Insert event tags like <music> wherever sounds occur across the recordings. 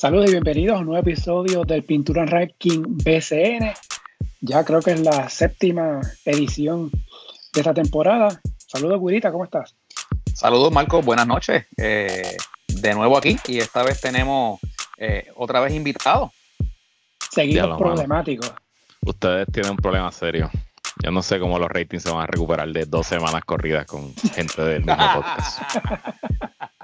Saludos y bienvenidos a un nuevo episodio del Pintura Ranking BCN. Ya creo que es la séptima edición de esta temporada. Saludos, Guirita, ¿cómo estás? Saludos, Marco, buenas noches. Eh, de nuevo aquí y esta vez tenemos eh, otra vez invitados. Seguimos problemáticos. Ustedes tienen un problema serio. Yo no sé cómo los ratings se van a recuperar de dos semanas corridas con gente del mismo <laughs> podcast.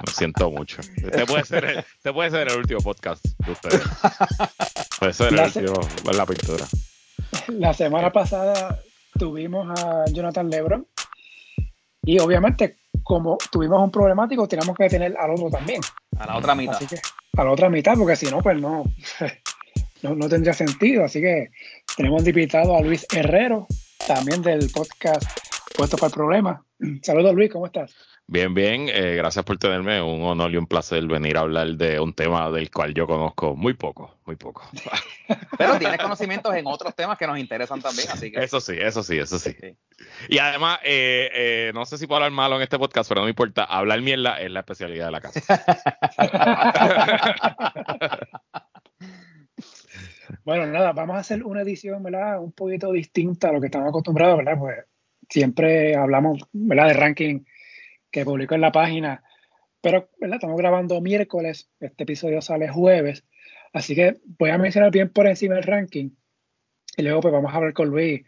Lo siento mucho. Este puede ser el, este puede ser el último podcast de ustedes. Puede ser el último en la pintura. La semana pasada tuvimos a Jonathan Lebron y obviamente como tuvimos un problemático tenemos que tener al otro también. A la otra mitad. Así que a la otra mitad porque si no pues no, <laughs> no, no tendría sentido. Así que tenemos invitado a Luis Herrero también del podcast Puesto para el Problema. <clears throat> Saludos Luis, ¿cómo estás? Bien, bien, eh, gracias por tenerme. Un honor y un placer venir a hablar de un tema del cual yo conozco muy poco, muy poco. <laughs> Pero tienes conocimientos en otros temas que nos interesan también, así que. Eso sí, eso sí, eso sí. Y además, eh, eh, no sé si puedo hablar malo en este podcast, pero no me importa. Hablar mierda es la especialidad de la casa. <laughs> bueno, nada, vamos a hacer una edición, ¿verdad? Un poquito distinta a lo que estamos acostumbrados, ¿verdad? Pues siempre hablamos, ¿verdad? De ranking que publicó en la página. Pero ¿verdad? estamos grabando miércoles, este episodio sale jueves, así que voy a mencionar bien por encima el ranking y luego pues vamos a hablar con Luis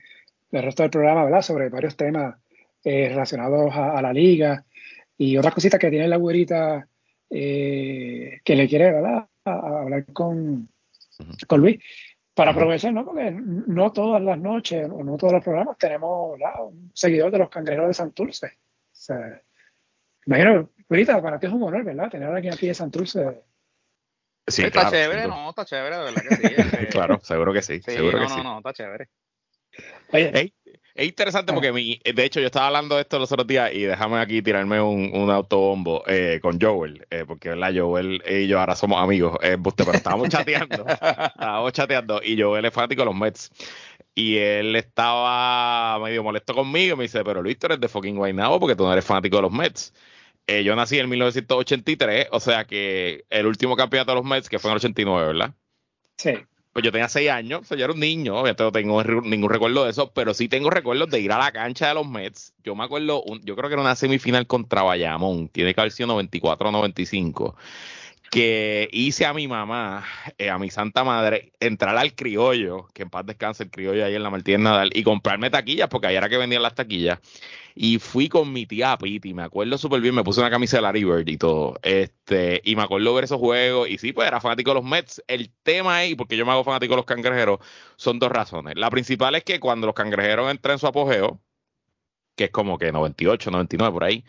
del resto del programa, ¿verdad? Sobre varios temas eh, relacionados a, la liga y otras cositas que tiene la güerita eh, que le quiere, ¿verdad? A, hablar con, con Luis para aprovechar, ¿no? Porque no todas las noches o no todos los programas tenemos un seguidor de los cangrejeros de Santurce. O sea, Imagino, ahorita para ti es un honor, ¿verdad? Tener aquí aquí de Santurce. Sí, está chévere, no, está chévere, de verdad que sí. <laughs> Este. claro, seguro que sí. seguro no, que no, no, está chévere. Oye, es interesante porque mi, de hecho yo estaba hablando de esto los otros días y déjame aquí tirarme un, un autobombo eh, con Joel, eh, porque ¿verdad? Joel y yo ahora somos amigos, eh, pero estábamos <laughs> chateando, estábamos chateando y Joel es fanático de los Mets y él estaba medio molesto conmigo me dice, pero Luis, tú eres de fucking Guaynabo porque tú no eres fanático de los Mets. Eh, yo nací en 1983, o sea que el último campeonato de los Mets, que fue en el 89, ¿verdad? Sí. Pues yo tenía 6 años, o sea, yo era un niño, ya no tengo ningún recuerdo de eso, pero sí tengo recuerdos de ir a la cancha de los Mets. Yo me acuerdo, yo creo que era una semifinal contra Bayamón, tiene que haber sido 94 o 95 que hice a mi mamá, eh, a mi santa madre, entrar al criollo, que en paz descanse el criollo ahí en la Martínez Nadal, y comprarme taquillas, porque ahí era que vendían las taquillas. Y fui con mi tía Piti, me acuerdo súper bien, me puse una camisa de Larry Bird y todo. Este, y me acuerdo ver esos juegos. Y sí, pues era fanático de los Mets. El tema ahí, porque yo me hago fanático de los cangrejeros, son dos razones. La principal es que cuando los cangrejeros entran en su apogeo, que es como que 98, 99 por ahí,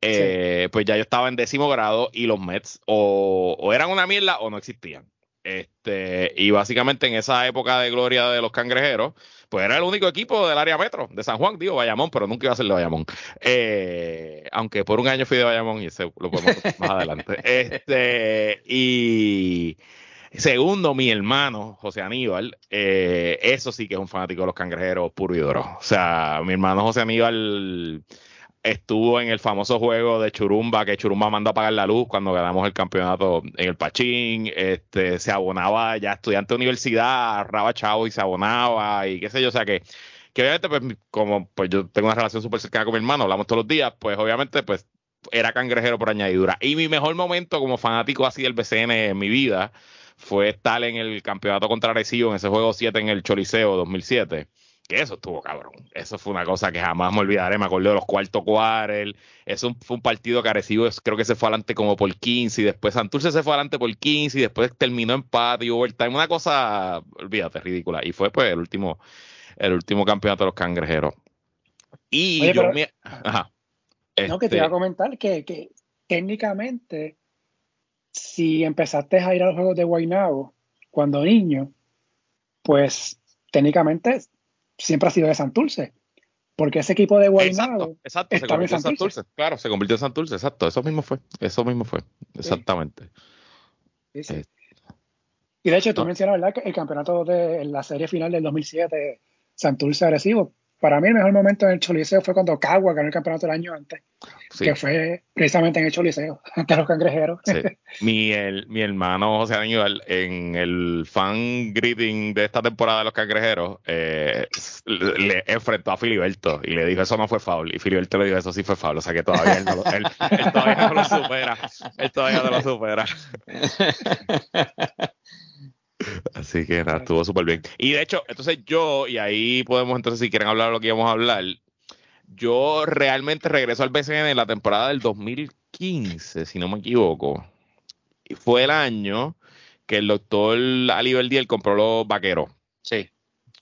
eh, pues ya yo estaba en décimo grado y los Mets o, eran una mierda o no existían. Este, y básicamente en esa época de gloria de los cangrejeros, pues era el único equipo del área metro de San Juan, digo Bayamón, pero nunca iba a ser de Bayamón. Eh, aunque por un año fui de Bayamón y ese lo podemos más adelante. <laughs> Este, y segundo, mi hermano, José Aníbal, eh, eso sí que es un fanático de los cangrejeros puro y duro. O sea, mi hermano José Aníbal estuvo en el famoso juego de Churumba, que Churumba mandó a apagar la luz cuando ganamos el campeonato en el Pachín, este, se abonaba ya estudiante de universidad, raba chavo y se abonaba y qué sé yo, o sea que, que obviamente pues como pues yo tengo una relación súper cercana con mi hermano, hablamos todos los días, pues obviamente pues era cangrejero por añadidura. Y mi mejor momento como fanático así del BCN en mi vida fue estar en el campeonato contra Arecibo en ese juego 7 en el Choliseo 2007 que eso estuvo cabrón. Eso fue una cosa que jamás me olvidaré. Me acuerdo de los cuartos cuartos. Eso fue un partido que creo que se fue adelante como por 15 y después Santurce se fue adelante por 15 y después terminó empate y overtime. Una cosa, olvídate, ridícula. Y fue pues el último, el último campeonato de los cangrejeros. Y yo me... Ajá. No, que te iba a este comentar que, que técnicamente, si empezaste a ir a los juegos de Guaynabo cuando niño, pues técnicamente siempre ha sido de Santurce. Porque ese equipo de Guaynabo exacto, se convirtió en Santurce. Claro, se convirtió en Santurce, exacto. Eso mismo fue. Eso mismo fue. Exactamente. Eh, y de hecho, tú mencionas, ¿verdad? Que el campeonato de la serie final del 2007, Santurce agresivo, para mí el mejor momento en el Choliseo fue cuando Cagua ganó el campeonato el año antes, que fue precisamente en el Choliseo, <laughs> ante los cangrejeros. <laughs> mi, mi hermano José Aníbal, en el fan greeting de esta temporada de los cangrejeros, eh, le enfrentó a Filiberto y le dijo eso no fue foul. Y Filiberto le dijo eso sí fue foul. O sea que todavía él, no él todavía no lo supera. Él todavía no lo supera. <laughs> Así que nada, estuvo súper bien. Y de hecho, entonces yo, y ahí podemos entonces, si quieren hablar de lo que íbamos a hablar, yo realmente regreso al BCN en la temporada del 2015, si no me equivoco. Y fue el año que el doctor Ali Verdiel compró los vaqueros. Sí,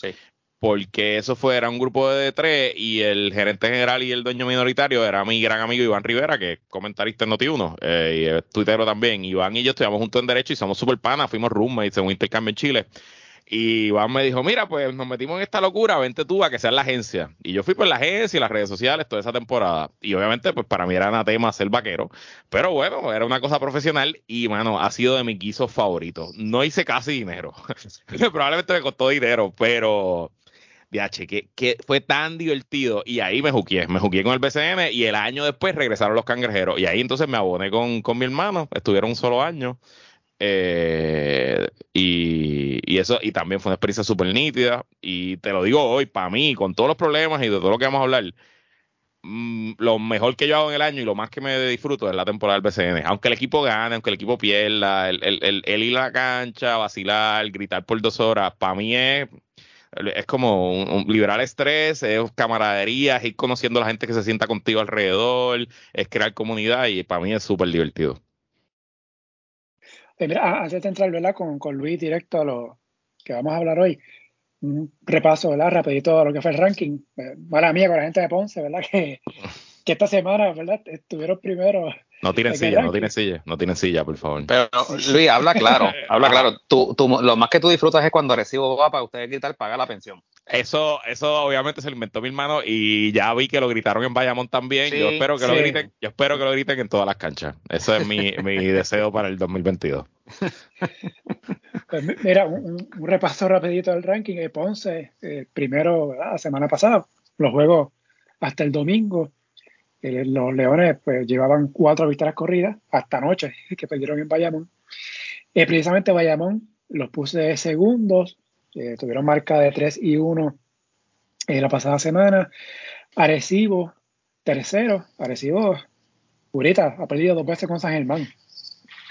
sí porque eso fue, era un grupo de tres y el gerente general y el dueño minoritario era mi gran amigo Iván Rivera, que es comentarista en Noti1 eh, y es tuitero también. Iván y yo estudiamos juntos en Derecho y somos super panas, fuimos roommates en un intercambio en Chile. Y Iván me dijo, mira, pues nos metimos en esta locura, vente tú a que sea la agencia. Y yo fui por la agencia y las redes sociales toda esa temporada. Y obviamente, pues para mí era anatema ser vaquero. Pero bueno, era una cosa profesional y, mano, ha sido de mis guisos favoritos. No hice casi dinero. <laughs> Probablemente me costó dinero, pero Que, que, fue tan divertido. Y ahí me juqué, me juqué con el BCN y el año después regresaron los cangrejeros. Y ahí entonces me aboné con, con mi hermano, estuvieron un solo año. Eh, y, y, eso, y también fue una experiencia súper nítida. Y te lo digo hoy, para mí, con todos los problemas y de todo lo que vamos a hablar, mm, lo mejor que yo hago en el año y lo más que me disfruto es la temporada del BCN. Aunque el equipo gane, aunque el equipo pierda, el, el, el, el ir a la cancha, vacilar, gritar por dos horas, para mí es es como un, liberar estrés, es camaradería, es ir conociendo a la gente que se sienta contigo alrededor, es crear comunidad y para mí es súper divertido. Eh, mira, antes de entrar ¿verdad? Con, con Luis directo a lo que vamos a hablar hoy, un repaso ¿verdad? rapidito a lo que fue el ranking. Eh, mala mía con la gente de Ponce, ¿verdad? <laughs> Que, que esta semana ¿verdad? estuvieron primero no tienen silla, no tienen silla, no tienen silla, por favor. Pero Luis, habla claro, <laughs> habla claro. Tú, tú, lo más que tú disfrutas es cuando recibo va para ustedes gritar, paga la pensión. Eso, eso obviamente se lo inventó mi hermano y ya vi que lo gritaron en Bayamón también. yo espero que lo griten, yo espero que lo griten en todas las canchas. Eso es mi, <laughs> mi deseo para el 2022. Pues mira, un, repaso rapidito del ranking. de Ponce, eh, primero, la semana pasada, los juegos hasta el domingo eh, los Leones pues llevaban cuatro victorias corridas hasta anoche, que perdieron en Bayamón. Eh, precisamente Bayamón los puse segundos, eh, tuvieron marca de 3 y 1 la pasada semana. Arecibo, tercero, Arecibo, Purita, ha perdido dos veces con San Germán.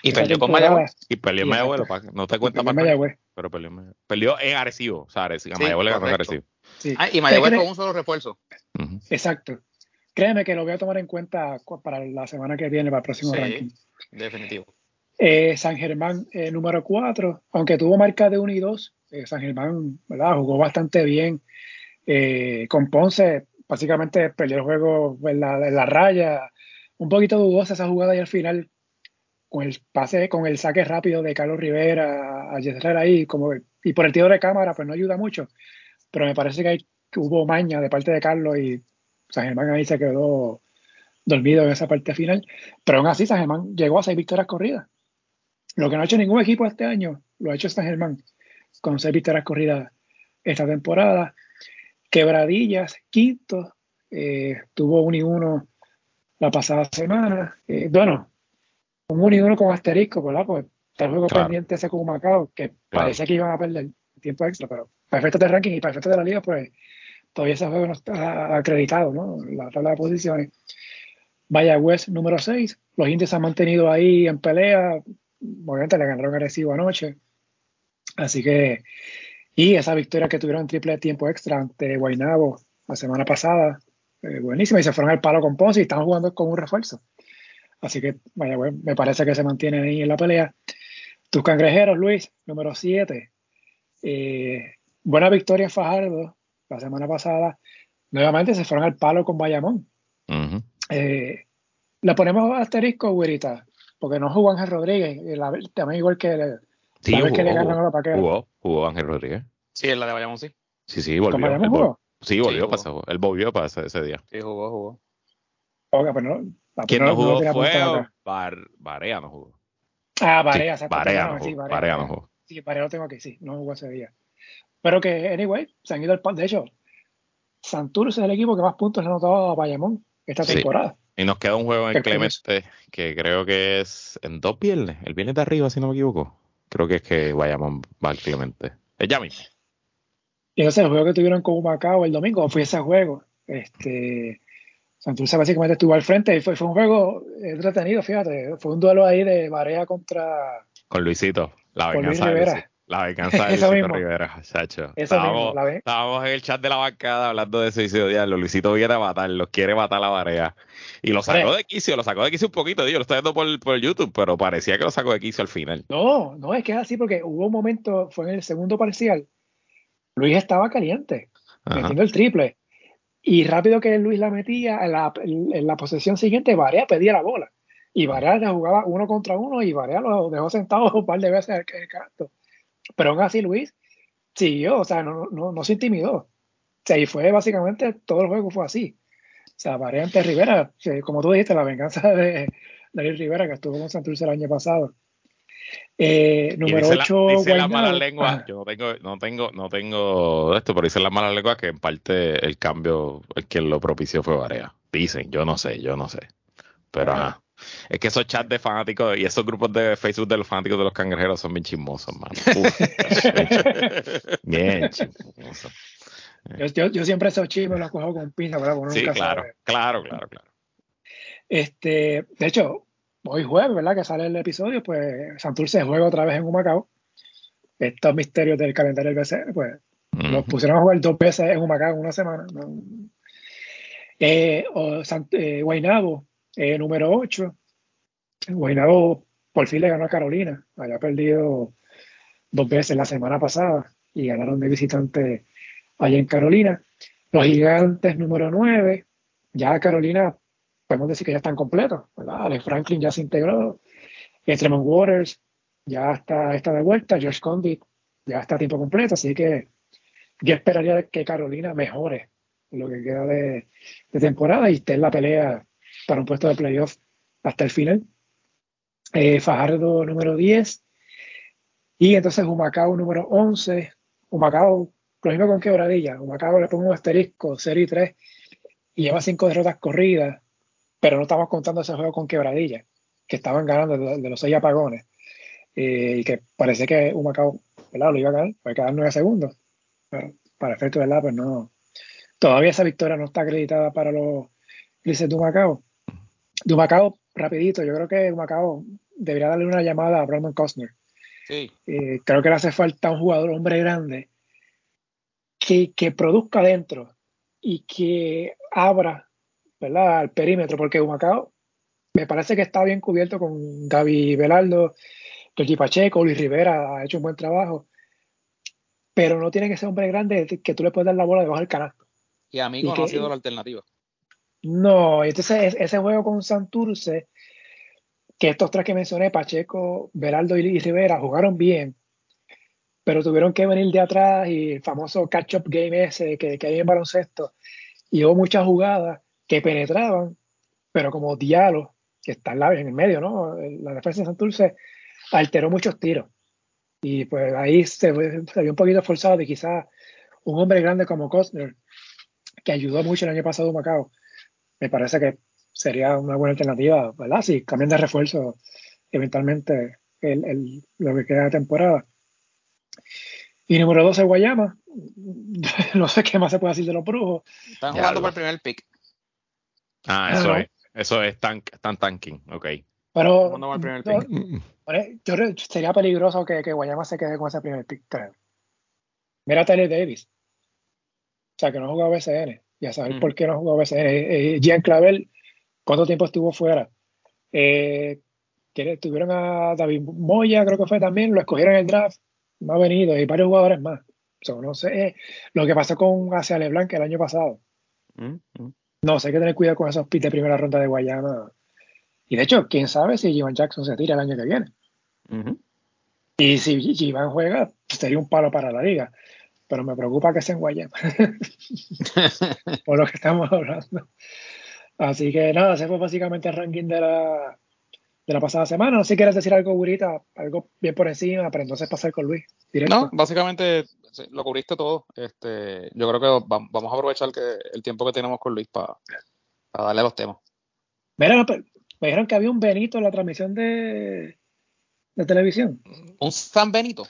Y perdió con Mayagüez. Y perdió en Mayagüez, no te cuenta más. Mayagüez. Pero perdió, perdió en Arecibo. O sea, Arecibo, a Mayagüez le ganó Arecibo. Ah, y Mayagüez con un solo refuerzo. Exacto. Créeme que lo voy a tomar en cuenta para la semana que viene, para el próximo sí, ranking. Definitivo. Eh, San Germán, eh, número 4, aunque tuvo marca de 1 y 2, eh, San Germán ¿verdad? jugó bastante bien. con Ponce, básicamente perdió el juego en la, raya. Un poquito dudosa esa jugada y al final, con el pase, con el saque rápido de Carlos Rivera a Yesrera ahí, como, y por el tiro de cámara, pues no ayuda mucho. Pero me parece que, hay, que hubo maña de parte de Carlos y San Germán ahí se quedó dormido en esa parte final. Pero aún así, San Germán llegó a seis victorias corridas. Lo que no ha hecho ningún equipo este año, lo ha hecho San Germán, con seis victorias corridas esta temporada. Quebradillas, quinto, eh, tuvo un y uno la pasada semana. Eh, bueno, un 1 y 1 con asterisco, ¿verdad? Pues está el juego pendiente ese con Macao, que parece que iban a perder tiempo extra, pero para efectos de ranking y para efectos de la liga, pues todavía ese juego no está acreditado, ¿no? La tabla de posiciones. West número 6. Los indios se han mantenido ahí en pelea. Obviamente le ganaron agresivo anoche. Así que, y esa victoria que tuvieron en triple tiempo extra ante Guaynabo la semana pasada, eh, buenísima. Y se fueron al palo con Ponce y están jugando con un refuerzo. Así que West me parece que se mantienen ahí en la pelea. Tus cangrejeros, Luis, número 7. Eh, buena victoria Fajardo, la semana pasada, nuevamente se fueron al palo con Bayamón. Eh, le ponemos asterisco, güerita, porque no jugó Ángel Rodríguez, también igual que, sí, jugó, que le ganaron a los Jugó, jugó Ángel Rodríguez. Sí, en la de Bayamón sí. Sí, sí, volvió. Bayamón jugó? Sí, volvió, pasó. Él volvió para ese, día. Sí, jugó, jugó. Okay, pero no, ¿Quién no, jugó fue Bar, Barea no jugó. Ah, Barea, sí, Barea, no, jugó. Sí, Barea, no jugó. Sí, Barea lo tengo aquí, sí, no jugó ese día. Pero que, anyway, se han ido al palo. De hecho, Santurce es el equipo que más puntos ha anotado a Bayamón esta temporada. Y nos queda un juego en Clemente que creo que es en dos viernes, el viernes de arriba, si no me equivoco. Creo que es que Bayamón va al Clemente. Es ya mismo. Y ese el juego que tuvieron con Macao el domingo fue ese juego. Este, Santurce básicamente estuvo al frente y fue, fue un juego entretenido, fíjate. Fue un duelo ahí de Marea contra. Con Luisito, la venganza de La venganza de <laughs> Luisito Rivera, chacho. Estábamos, estábamos, en el chat de la bancada hablando de suicidio diablo. Luisito viene a matarlo, quiere matar a la Marea. Y lo sacó de quicio, lo sacó de quicio un poquito, digo, lo estoy viendo por, por YouTube, pero parecía que lo sacó de quicio al final. No, no, es que es así porque hubo un momento, fue en el segundo parcial, Luis estaba caliente, metiendo el triple. Y rápido que Luis la metía, en la, en la posesión siguiente, Varea pedía la bola. Y Varea la jugaba uno contra uno y Varea lo dejó sentado <laughs> un par de veces en el canto. Pero aún así Luis siguió, o sea, no, no, no se intimidó. O sea, y fue básicamente todo el juego fue así. O sea, Varea ante Rivera, como tú dijiste, la venganza de David Rivera que estuvo con Santurce el año pasado. Eh, número 8. Dice, las malas lenguas. Yo no tengo, no tengo, no tengo esto, pero dicen las malas lenguas que en parte el cambio, el que lo propició fue Varea. Dicen, yo no sé, yo no sé. Pero ajá. Es que esos chats de fanáticos y esos grupos de Facebook de los fanáticos de los cangrejeros son bien chismosos, mano. <laughs> bien chismosos. Yo, yo, siempre esos chismes los cojo con pinza, ¿verdad? sí, claro, claro, claro, claro. Este, de hecho, hoy jueves, ¿verdad? Que sale el episodio, pues Santurce juega otra vez en Humacao. Estos misterios del calendario del BCN, pues los pusieron a jugar dos veces en Humacao en una semana. Eh, o eh, Guaynabo, eh, número 8. Guaynabo por fin le ganó a Carolina. Había perdido dos veces la semana pasada y ganaron de visitante allá en Carolina. Los gigantes número 9. Ya Carolina podemos decir que ya están completos, ¿verdad? Alex Franklin ya se integró, Tremont Waters ya está, está de vuelta, George Condit ya está a tiempo completo, así que yo esperaría que Carolina mejore lo que queda de, temporada y esté en la pelea para un puesto de playoff hasta el final. Eh, Fajardo número 10 y entonces Humacao número 11. Humacao, lo mismo con Quebradilla. Humacao le pongo un asterisco, serie 3 y lleva cinco derrotas corridas pero no estamos contando ese juego con quebradilla, que estaban ganando de, los seis apagones, eh, y que parece que Humacao ¿verdad? lo iba a ganar, puede quedar nueve segundos, pero para efecto verdad, pues no. Todavía esa victoria no está acreditada para los Grises de Humacao. De Humacao, rapidito, yo creo que Humacao debería darle una llamada a Brandon Costner. Sí. Eh, creo que le hace falta un jugador, hombre grande, que, que produzca dentro y que abra ¿verdad? al perímetro, porque Humacao me parece que está bien cubierto con Gaby Velardo, Georgi Pacheco, Luis Rivera ha hecho un buen trabajo, pero no tiene que ser hombre grande que tú le puedes dar la bola debajo del canasto. Y Amigo no ha sido la alternativa. No, entonces ese juego con Santurce, que estos tres que mencioné, Pacheco, Velardo y Rivera, jugaron bien, pero tuvieron que venir de atrás y el famoso catch-up game ese que, hay en baloncesto, y hubo muchas jugadas que penetraban, pero como Diallo, que está en el medio, ¿no? La defensa de Santurce alteró muchos tiros. Y pues ahí se, se vio un poquito forzado de quizás un hombre grande como Costner, que ayudó mucho el año pasado a Macao. Me parece que sería una buena alternativa, ¿verdad? Si cambian de refuerzo eventualmente el, lo que queda de temporada. Y número 12, Guayama. <laughs> no sé qué más se puede decir de los brujos. Están jugando por el primer pick. Ah, eso es. Eso es tan, tan tanking, ok. Pero yo, sería peligroso que, que, Guayama se quede con ese primer pick, creo. Mira a Taylor Davis. O sea, que no jugó BCN. Ya sabes por qué no jugó BCN. Eh, eh, Jean Clavel, ¿cuánto tiempo estuvo fuera? Eh, tuvieron a David Moya, creo que fue también, lo escogieron en el draft, no ha venido, y varios jugadores más. no sé lo que pasó con Asia Leblanc el año pasado. Mm, mm. No, sé hay que tener cuidado con esos pits de primera ronda de Guayama. Y de hecho, quién sabe si Jivan Jackson se tira el año que viene. Y si Jivan juega, sería un palo para la liga. Pero me preocupa que sea en Guayama. <laughs> Por lo que estamos hablando. Así que nada, ese fue básicamente el ranking de la, de la pasada semana. No sé si quieres decir algo, Burita, algo bien por encima, para entonces pasar con Luis. No, básicamente lo cubriste todo. Este, yo creo que vamos a aprovechar que el tiempo que tenemos con Luis para, darle los temas. Mira, me dijeron que había un Benito en la transmisión de, de televisión. ¿Un San Benito?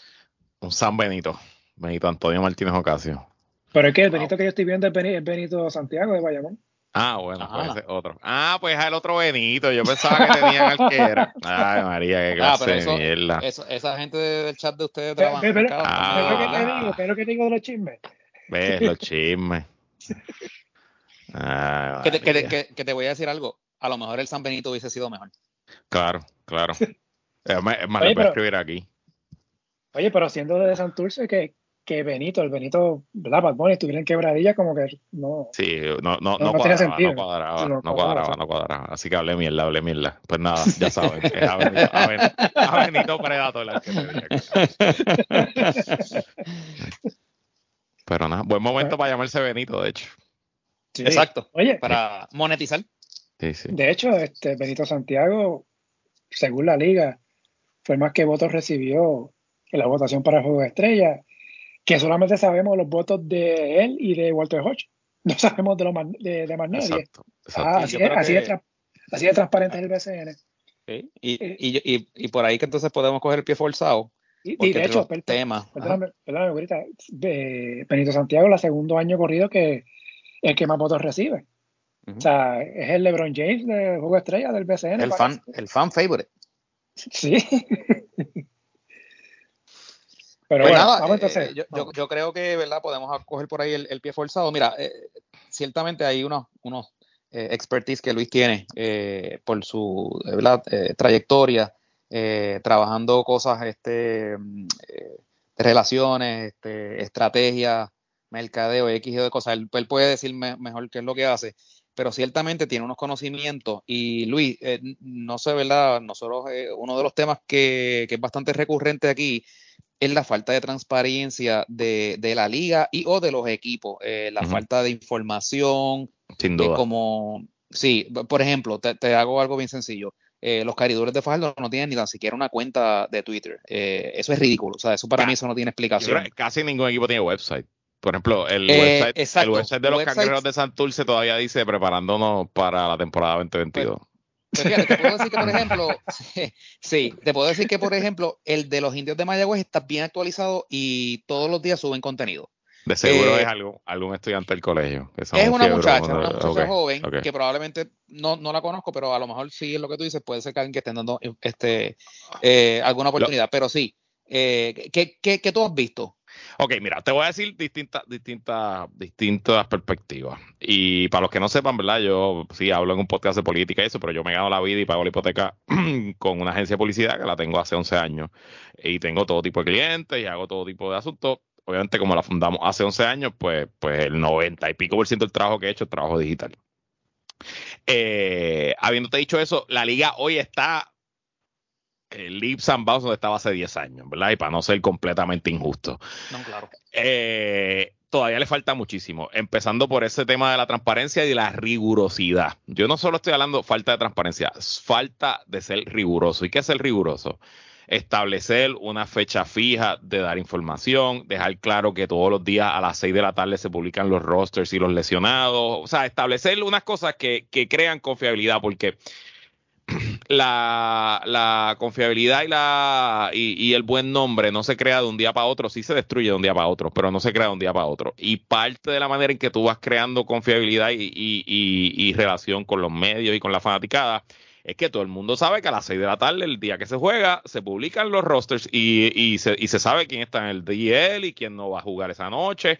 Un San Benito. Benito Antonio Martínez Ocasio. Pero es que el Benito que yo estoy viendo es Benito Santiago de Bayamón. Ah, bueno, puede ser otro. Ah, pues es el otro Benito. Yo pensaba que tenían al que era. <laughs> Ay, María, qué ah, clase de mierda. esa gente del chat de ustedes trabaja. Pero, pero, ah, ¿qué te digo? ¿Qué es lo que te digo de los chismes? Ves, los <laughs> chismes. Ay, que, te, que, te, que, te voy a decir algo. A lo mejor el San Benito hubiese sido mejor. Claro, claro. Es más, es más Oye, pero, escribir aquí. Oye, pero siendo de Santurce, que, que Benito, el Benito, ¿verdad? Bad Bunny estuviera en quebradilla, como que no. Sí, no, no, no, no, cuadraba, sentido. no cuadraba, no, no cuadraba, no cuadraba. Así que hablé mierda, hablé mierda. Pues nada, <laughs> ya saben, es a Benito, a Benito, a Benito Predator el que te Pero nada, buen momento para llamarse Benito, de hecho. Sí. Exacto. Oye, para monetizar. Sí, sí. De hecho, este Benito Santiago, según la liga, fue más que votos recibió en la votación para el Juego de Estrella que solamente sabemos los votos de él y de Walter Hodge. No <laughs> sabemos de, lo más, de, más nadie. Exacto, ah, así, es, así, así, de transparente es el BCN. Sí. Y, y, y, y, por ahí que entonces podemos coger el pie forzado. Y, de hecho, tema. Perdóname, perdóname, ahorita, Benito Santiago, el segundo año corrido que el que más votos recibe. O sea, es el LeBron James del juego estrella del BCN. El fan, el fan favorite. Sí. <laughs> Pero pues bueno, vamos entonces. Eh, yo, yo, creo que, ¿verdad? Podemos coger por ahí el, pie forzado. Mira, eh, ciertamente hay unos, unos eh, expertise que Luis tiene por su trayectoria, trabajando cosas este, de relaciones, este, estrategias, mercadeo, X de cosas. Él, puede decir mejor qué es lo que hace pero ciertamente tiene unos conocimientos. Y Luis, no sé, ¿verdad? Nosotros, uno de los temas que, que, es bastante recurrente aquí es la falta de transparencia de, la liga y o de los equipos, eh, la falta de información. Sin duda. como, sí, por ejemplo, te, hago algo bien sencillo. Eh, los caridores de Fajardo no tienen ni tan siquiera una cuenta de Twitter. Eh, eso es ridículo. O sea, eso para mí eso no tiene explicación. Casi ningún equipo tiene website. Por ejemplo, el, website, de los cangrejeros de Santurce todavía dice preparándonos para la temporada 2022. Pues te puedo decir que, por ejemplo, <laughs> sí, te puedo decir que, por ejemplo, el de los indios de Mayagüez está bien actualizado y todos los días suben contenido. De seguro eh, es algo, algún estudiante del colegio. es una muchacha, una muchacha joven que probablemente no, no, la conozco, pero a lo mejor sí es lo que tú dices, puede ser que alguien que esté dando este, eh, alguna oportunidad. pero sí, eh, ¿qué, qué, qué tú has visto? Ok, mira, te voy a decir distintas, distintas, distintas perspectivas. Y para los que no sepan, ¿verdad? Yo sí hablo en un podcast de política y eso, pero yo me gano la vida y pago la hipoteca <clears throat> con una agencia de publicidad que la tengo hace 11 años. Y tengo todo tipo de clientes y hago todo tipo de asuntos. Obviamente, como la fundamos hace 11 años, pues, pues el 90 y pico por ciento del trabajo que he hecho es trabajo digital. Eh, habiéndote dicho eso, la liga hoy está el Leaps and Bounds donde estaba hace 10 años, ¿verdad? Y para no ser completamente injusto. No, claro. Eh, todavía le falta muchísimo, empezando por ese tema de la transparencia y de la rigurosidad. Yo no solo estoy hablando falta de transparencia, falta de ser riguroso. ¿Y qué es ser riguroso? Establecer una fecha fija de dar información, dejar claro que todos los días a las 6 de la tarde se publican los rosters y los lesionados, o sea, establecer unas cosas que, que crean confiabilidad, porque la, confiabilidad y, la, y, el buen nombre no se crea de un día para otro, sí se destruye de un día para otro, pero no se crea de un día para otro. Y parte de la manera en que tú vas creando confiabilidad y, relación con los medios y con la fanaticada es que todo el mundo sabe que a las 6 de la tarde, el día que se juega, se publican los rosters y, y, se, y se sabe quién está en el DL y quién no va a jugar esa noche.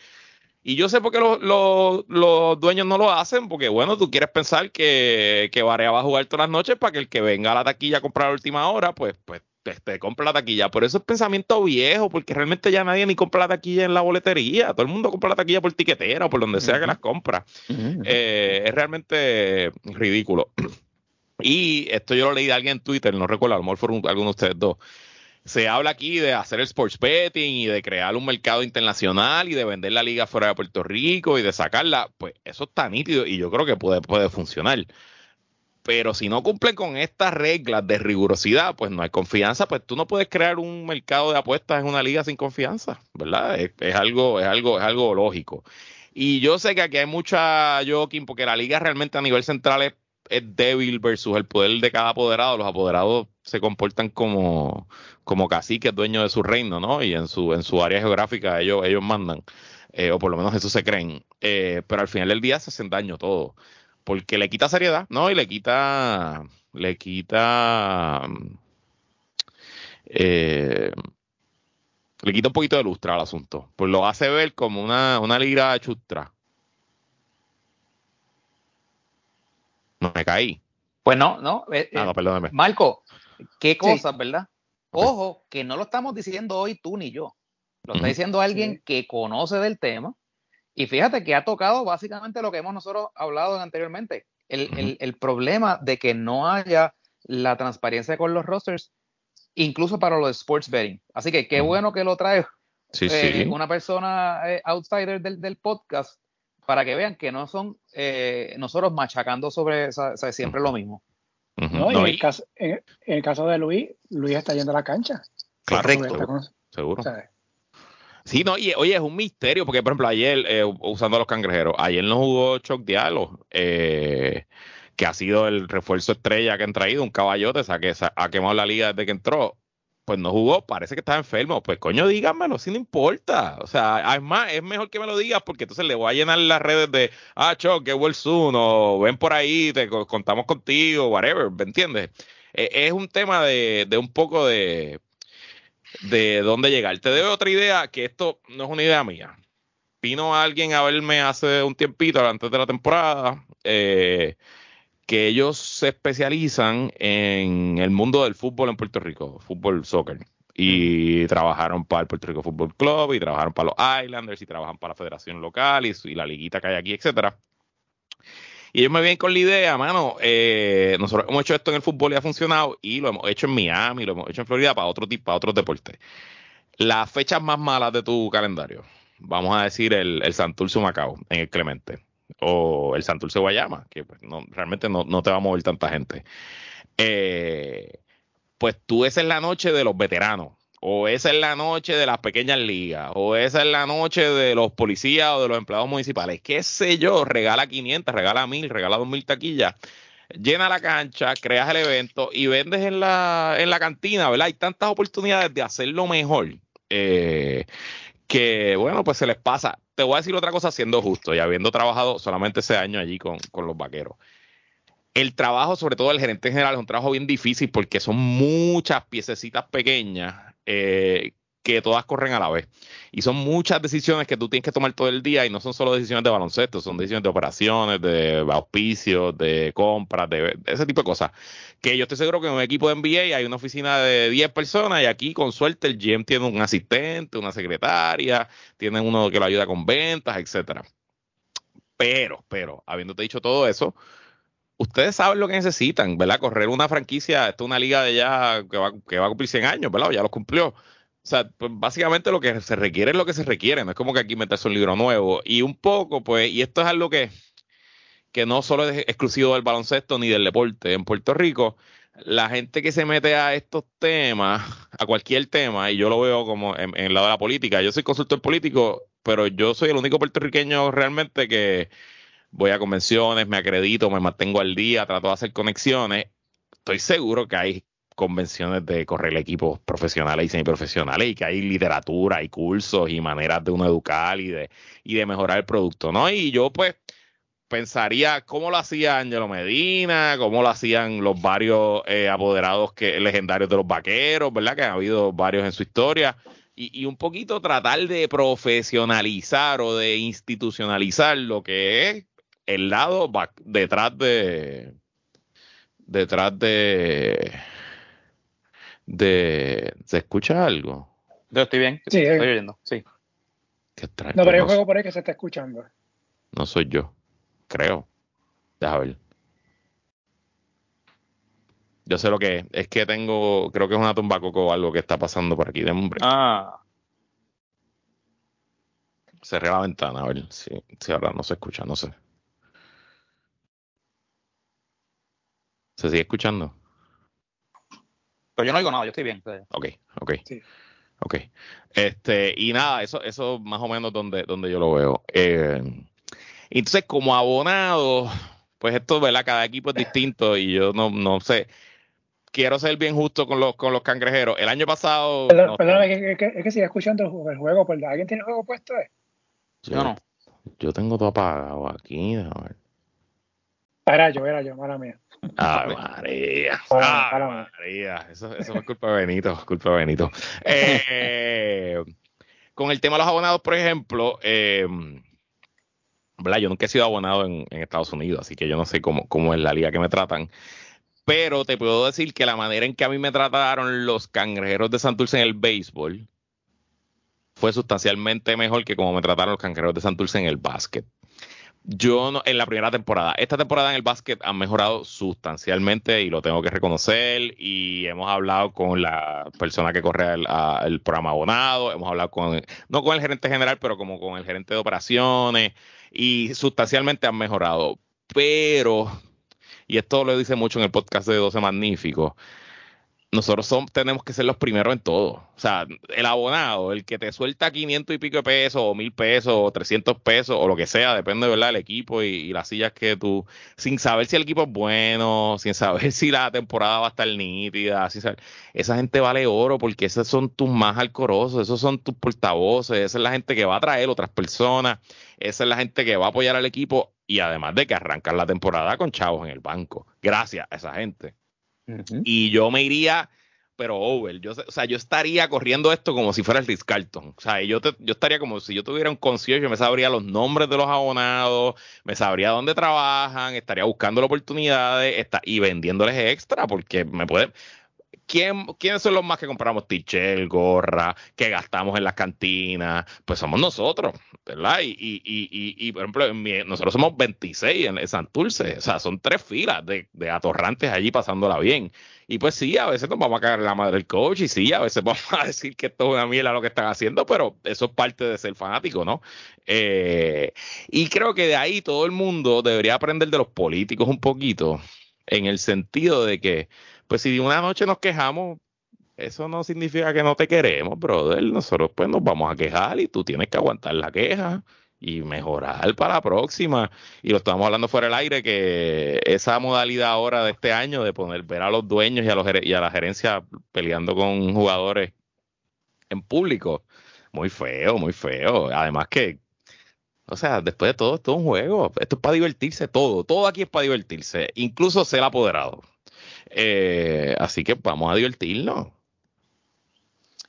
Y yo sé por qué los, dueños no lo hacen, porque bueno, tú quieres pensar que, que Varea va a jugar todas las noches para que el que venga a la taquilla a comprar a última hora, pues, pues te, compre la taquilla. Por eso es pensamiento viejo, porque realmente ya nadie ni compra la taquilla en la boletería. Todo el mundo compra la taquilla por tiquetera o por donde sea que las compra. Eh, es realmente ridículo. <clears throat> Y esto yo lo leí de alguien en Twitter, no recuerdo, a lo mejor fueron algunos de ustedes dos se habla aquí de hacer el sports betting y de crear un mercado internacional y de vender la liga fuera de Puerto Rico y de sacarla, pues eso está nítido y yo creo que puede, puede funcionar. Pero si no cumplen con estas reglas de rigurosidad, pues no hay confianza, pues tú no puedes crear un mercado de apuestas en una liga sin confianza, ¿verdad? Es, algo, es algo, es algo lógico. Y yo sé que aquí hay mucha joking porque la liga realmente a nivel central es, es débil versus el poder de cada apoderado. Los apoderados se comportan como, como cacique dueño de su reino, ¿no? Y en su, en su área geográfica ellos, ellos mandan, eh, o por lo menos eso se creen. Eh, pero al final del día se hacen daño todo, porque le quita seriedad, ¿no? Y le quita, le quita, eh, le quita un poquito de lustra al asunto. Pues lo hace ver como una, una lira chustra. No me caí. Pues no, no. Ah, no perdóname. Marco, qué cosas, ¿verdad? Ojo, que no lo estamos diciendo hoy tú ni yo. Lo está diciendo alguien que conoce del tema. Y fíjate que ha tocado básicamente lo que hemos nosotros hablado anteriormente. El, el, el problema de que no haya la transparencia con los rosters, incluso para los sports betting. Así que qué bueno que lo trae eh, una persona eh, outsider del, del, podcast para que vean que no son eh, nosotros machacando sobre siempre lo mismo. ¿no? Y en. El caso, en, el caso, de Luis, Luis está yendo a la cancha. Correcto. Seguro. Sí, no, y oye, es un misterio, porque por ejemplo, ayer, eh, usando a los cangrejeros, ayer no jugó Choc Diallo, eh, que ha sido el refuerzo estrella que han traído, un caballote, o sea, que ha quemado la liga desde que entró pues no jugó, parece que estaba enfermo. Pues coño, díganmelo, si no importa. O sea, es más, es mejor que me lo digas porque entonces le voy a llenar las redes de, ah, Choc, que World Soon, ven por ahí, te contamos contigo, whatever, ¿me entiendes? E, es un tema de, de un poco de, de dónde llegar. Te doy otra idea, que esto no es una idea mía. Vino alguien a verme hace un tiempito, antes de la temporada, eh, que ellos se especializan en el mundo del fútbol en Puerto Rico, fútbol, soccer. Y trabajaron para el Puerto Rico Fútbol Club, y trabajaron para los Islanders, y trabajan para la federación local, y, la liguita que hay aquí, etcétera. Y ellos me vienen con la idea, mano, eh, nosotros hemos hecho esto en el fútbol y ha funcionado, y lo hemos hecho en Miami, lo hemos hecho en Florida para otro tipo, para otros deportes. Las fechas más malas de tu calendario, vamos a decir el, el Santurce Macao, en el Clemente o el Santurce Guayama, que pues, no, realmente no, te va a mover tanta gente. Eh, pues tú esa es la noche de los veteranos, o esa es la noche de las pequeñas ligas, o esa es la noche de los policías o de los empleados municipales, qué sé yo, regala 500, regala 1000, regala 2000 taquillas, llena la cancha, creas el evento y vendes en la, en la cantina, ¿verdad? Hay tantas oportunidades de hacerlo mejor. Eh, que bueno, pues se les pasa te voy a decir otra cosa siendo justo y habiendo trabajado solamente ese año allí con, con los vaqueros. El trabajo, sobre todo del gerente general, es un trabajo bien difícil porque son muchas piececitas pequeñas eh, que todas corren a la vez. Y son muchas decisiones que tú tienes que tomar todo el día y no son solo decisiones de baloncesto, son decisiones de operaciones, de auspicios, de compras, de, ese tipo de cosas. Que yo estoy seguro que en un equipo de NBA hay una oficina de 10 personas y aquí con suerte el GM tiene un asistente, una secretaria, tiene uno que lo ayuda con ventas, etcétera. Pero, pero, habiéndote dicho todo eso, ustedes saben lo que necesitan, ¿verdad? Correr una franquicia, esta es una liga de ya que va, que va a cumplir 100 años, ¿verdad? Ya los cumplió. O sea, pues básicamente lo que se requiere es lo que se requiere, no es como que aquí meterse un libro nuevo. Y un poco, pues, y esto es algo que, que no solo es exclusivo del baloncesto ni del deporte. En Puerto Rico, la gente que se mete a estos temas, a cualquier tema, y yo lo veo como en, en el lado de la política, yo soy consultor político, pero yo soy el único puertorriqueño realmente que voy a convenciones, me acredito, me mantengo al día, trato de hacer conexiones. Estoy seguro que hay convenciones de correr equipos profesionales y semiprofesionales y que hay literatura y cursos y maneras de uno educar y de, y de mejorar el producto, ¿no? Y yo pues pensaría cómo lo hacía Angelo Medina, cómo lo hacían los varios eh, apoderados que, legendarios de los vaqueros, ¿verdad? Que han habido varios en su historia. Y, y, un poquito tratar de profesionalizar o de institucionalizar lo que es el lado detrás de detrás de de... ¿Se escucha algo? Yo estoy bien, sí, eh. estoy oyendo, sí. ¿Qué? No, pero hay un no juego por ahí que se está escuchando. No soy yo, creo. Déjame ver. Yo sé lo que es. Es que tengo, creo que es una tumba coco o algo que está pasando por aquí. de hombre. Ah. Cerré la ventana, a ver si, si ahora no se escucha, no sé. ¿Se sigue escuchando? Pero yo no oigo nada, yo estoy bien. Ok, ok. Ok. Este, y nada, eso, eso más o menos donde, donde yo lo veo. Eh, entonces, como abonado, pues esto, ¿verdad? Cada equipo es distinto y yo no, no sé. Quiero ser bien justo con los, con los cangrejeros. El año pasado. Perdón, perdón es, que, es, que, sigue escuchando el juego. ¿Alguien tiene el juego puesto? Eh? Yo no. Yo tengo todo apagado aquí. A ver. Era yo, era yo, mala mía. Ay, María. Ay, María. Eso, eso es culpa de Benito, culpa de Benito. Eh, con el tema de los abonados, por ejemplo, eh, yo nunca he sido abonado en, Estados Unidos, así que yo no sé cómo, cómo es la liga que me tratan. Pero te puedo decir que la manera en que a mí me trataron los cangrejeros de Santurce en el béisbol fue sustancialmente mejor que como me trataron los cangrejeros de Santurce en el básquet. Yo no, en la primera temporada, esta temporada en el básquet han mejorado sustancialmente y lo tengo que reconocer y hemos hablado con la persona que corre el, programa abonado, hemos hablado con, no con el gerente general, pero como con el gerente de operaciones y sustancialmente han mejorado. Pero, y esto lo dice mucho en el podcast de 12 Magníficos, nosotros tenemos que ser los primeros en todo. O sea, el abonado, el que te suelta 500 y pico de pesos, o 1000 pesos, o 300 pesos, o lo que sea, depende, ¿verdad?, del equipo y, las sillas que tú, sin saber si el equipo es bueno, sin saber <laughs> si la temporada va a estar nítida, sin saber, esa gente vale oro porque esos son tus más alcorosos, esos son tus portavoces, esa es la gente que va a traer otras personas, esa es la gente que va a apoyar al equipo y además de que arrancan la temporada con chavos en el banco. Gracias a esa gente. Y yo me iría, pero over. Yo, o sea, yo estaría corriendo esto como si fuera el Ritz Carlton. O sea, yo, yo estaría como si yo tuviera un concierto, me sabría los nombres de los abonados, me sabría dónde trabajan, estaría buscando oportunidades está, y vendiéndoles extra, porque me puede. ¿Quién, ¿Quiénes son los más que compramos tichel, gorra, que gastamos en las cantinas? Pues somos nosotros, ¿verdad? Y, y, y, y por ejemplo, nosotros somos 26 en Santurce, o sea, son tres filas de, de, atorrantes allí pasándola bien. Y pues sí, a veces nos vamos a caer la madre del coach y sí, a veces <laughs> vamos a decir que esto es una mierda lo que están haciendo, pero eso es parte de ser fanático, ¿no? Eh, y creo que de ahí todo el mundo debería aprender de los políticos un poquito, en el sentido de que pues si una noche nos quejamos, eso no significa que no te queremos, brother. Nosotros pues nos vamos a quejar y tú tienes que aguantar la queja y mejorar para la próxima. Y lo estamos hablando fuera del aire, que esa modalidad ahora de este año de poner ver a los dueños y a, los, y a la gerencia peleando con jugadores en público, muy feo, muy feo. Además que, o sea, después de todo, esto es un juego. Esto es para divertirse todo. Todo aquí es para divertirse, incluso ser apoderado. Eh, así que vamos a divertirnos.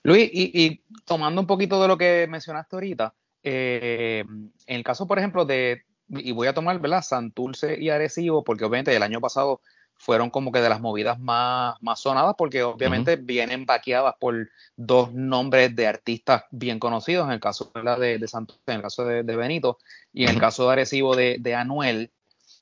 Luis, y, tomando un poquito de lo que mencionaste ahorita, eh, en el caso, por ejemplo, de, y voy a tomar, ¿verdad? Santurce y Arecibo, porque obviamente el año pasado fueron como que de las movidas más, más sonadas, porque obviamente vienen vaqueadas por dos nombres de artistas bien conocidos, en el caso de, de Santurce, en el caso de, Benito, y en el caso de Arecibo de Anuel.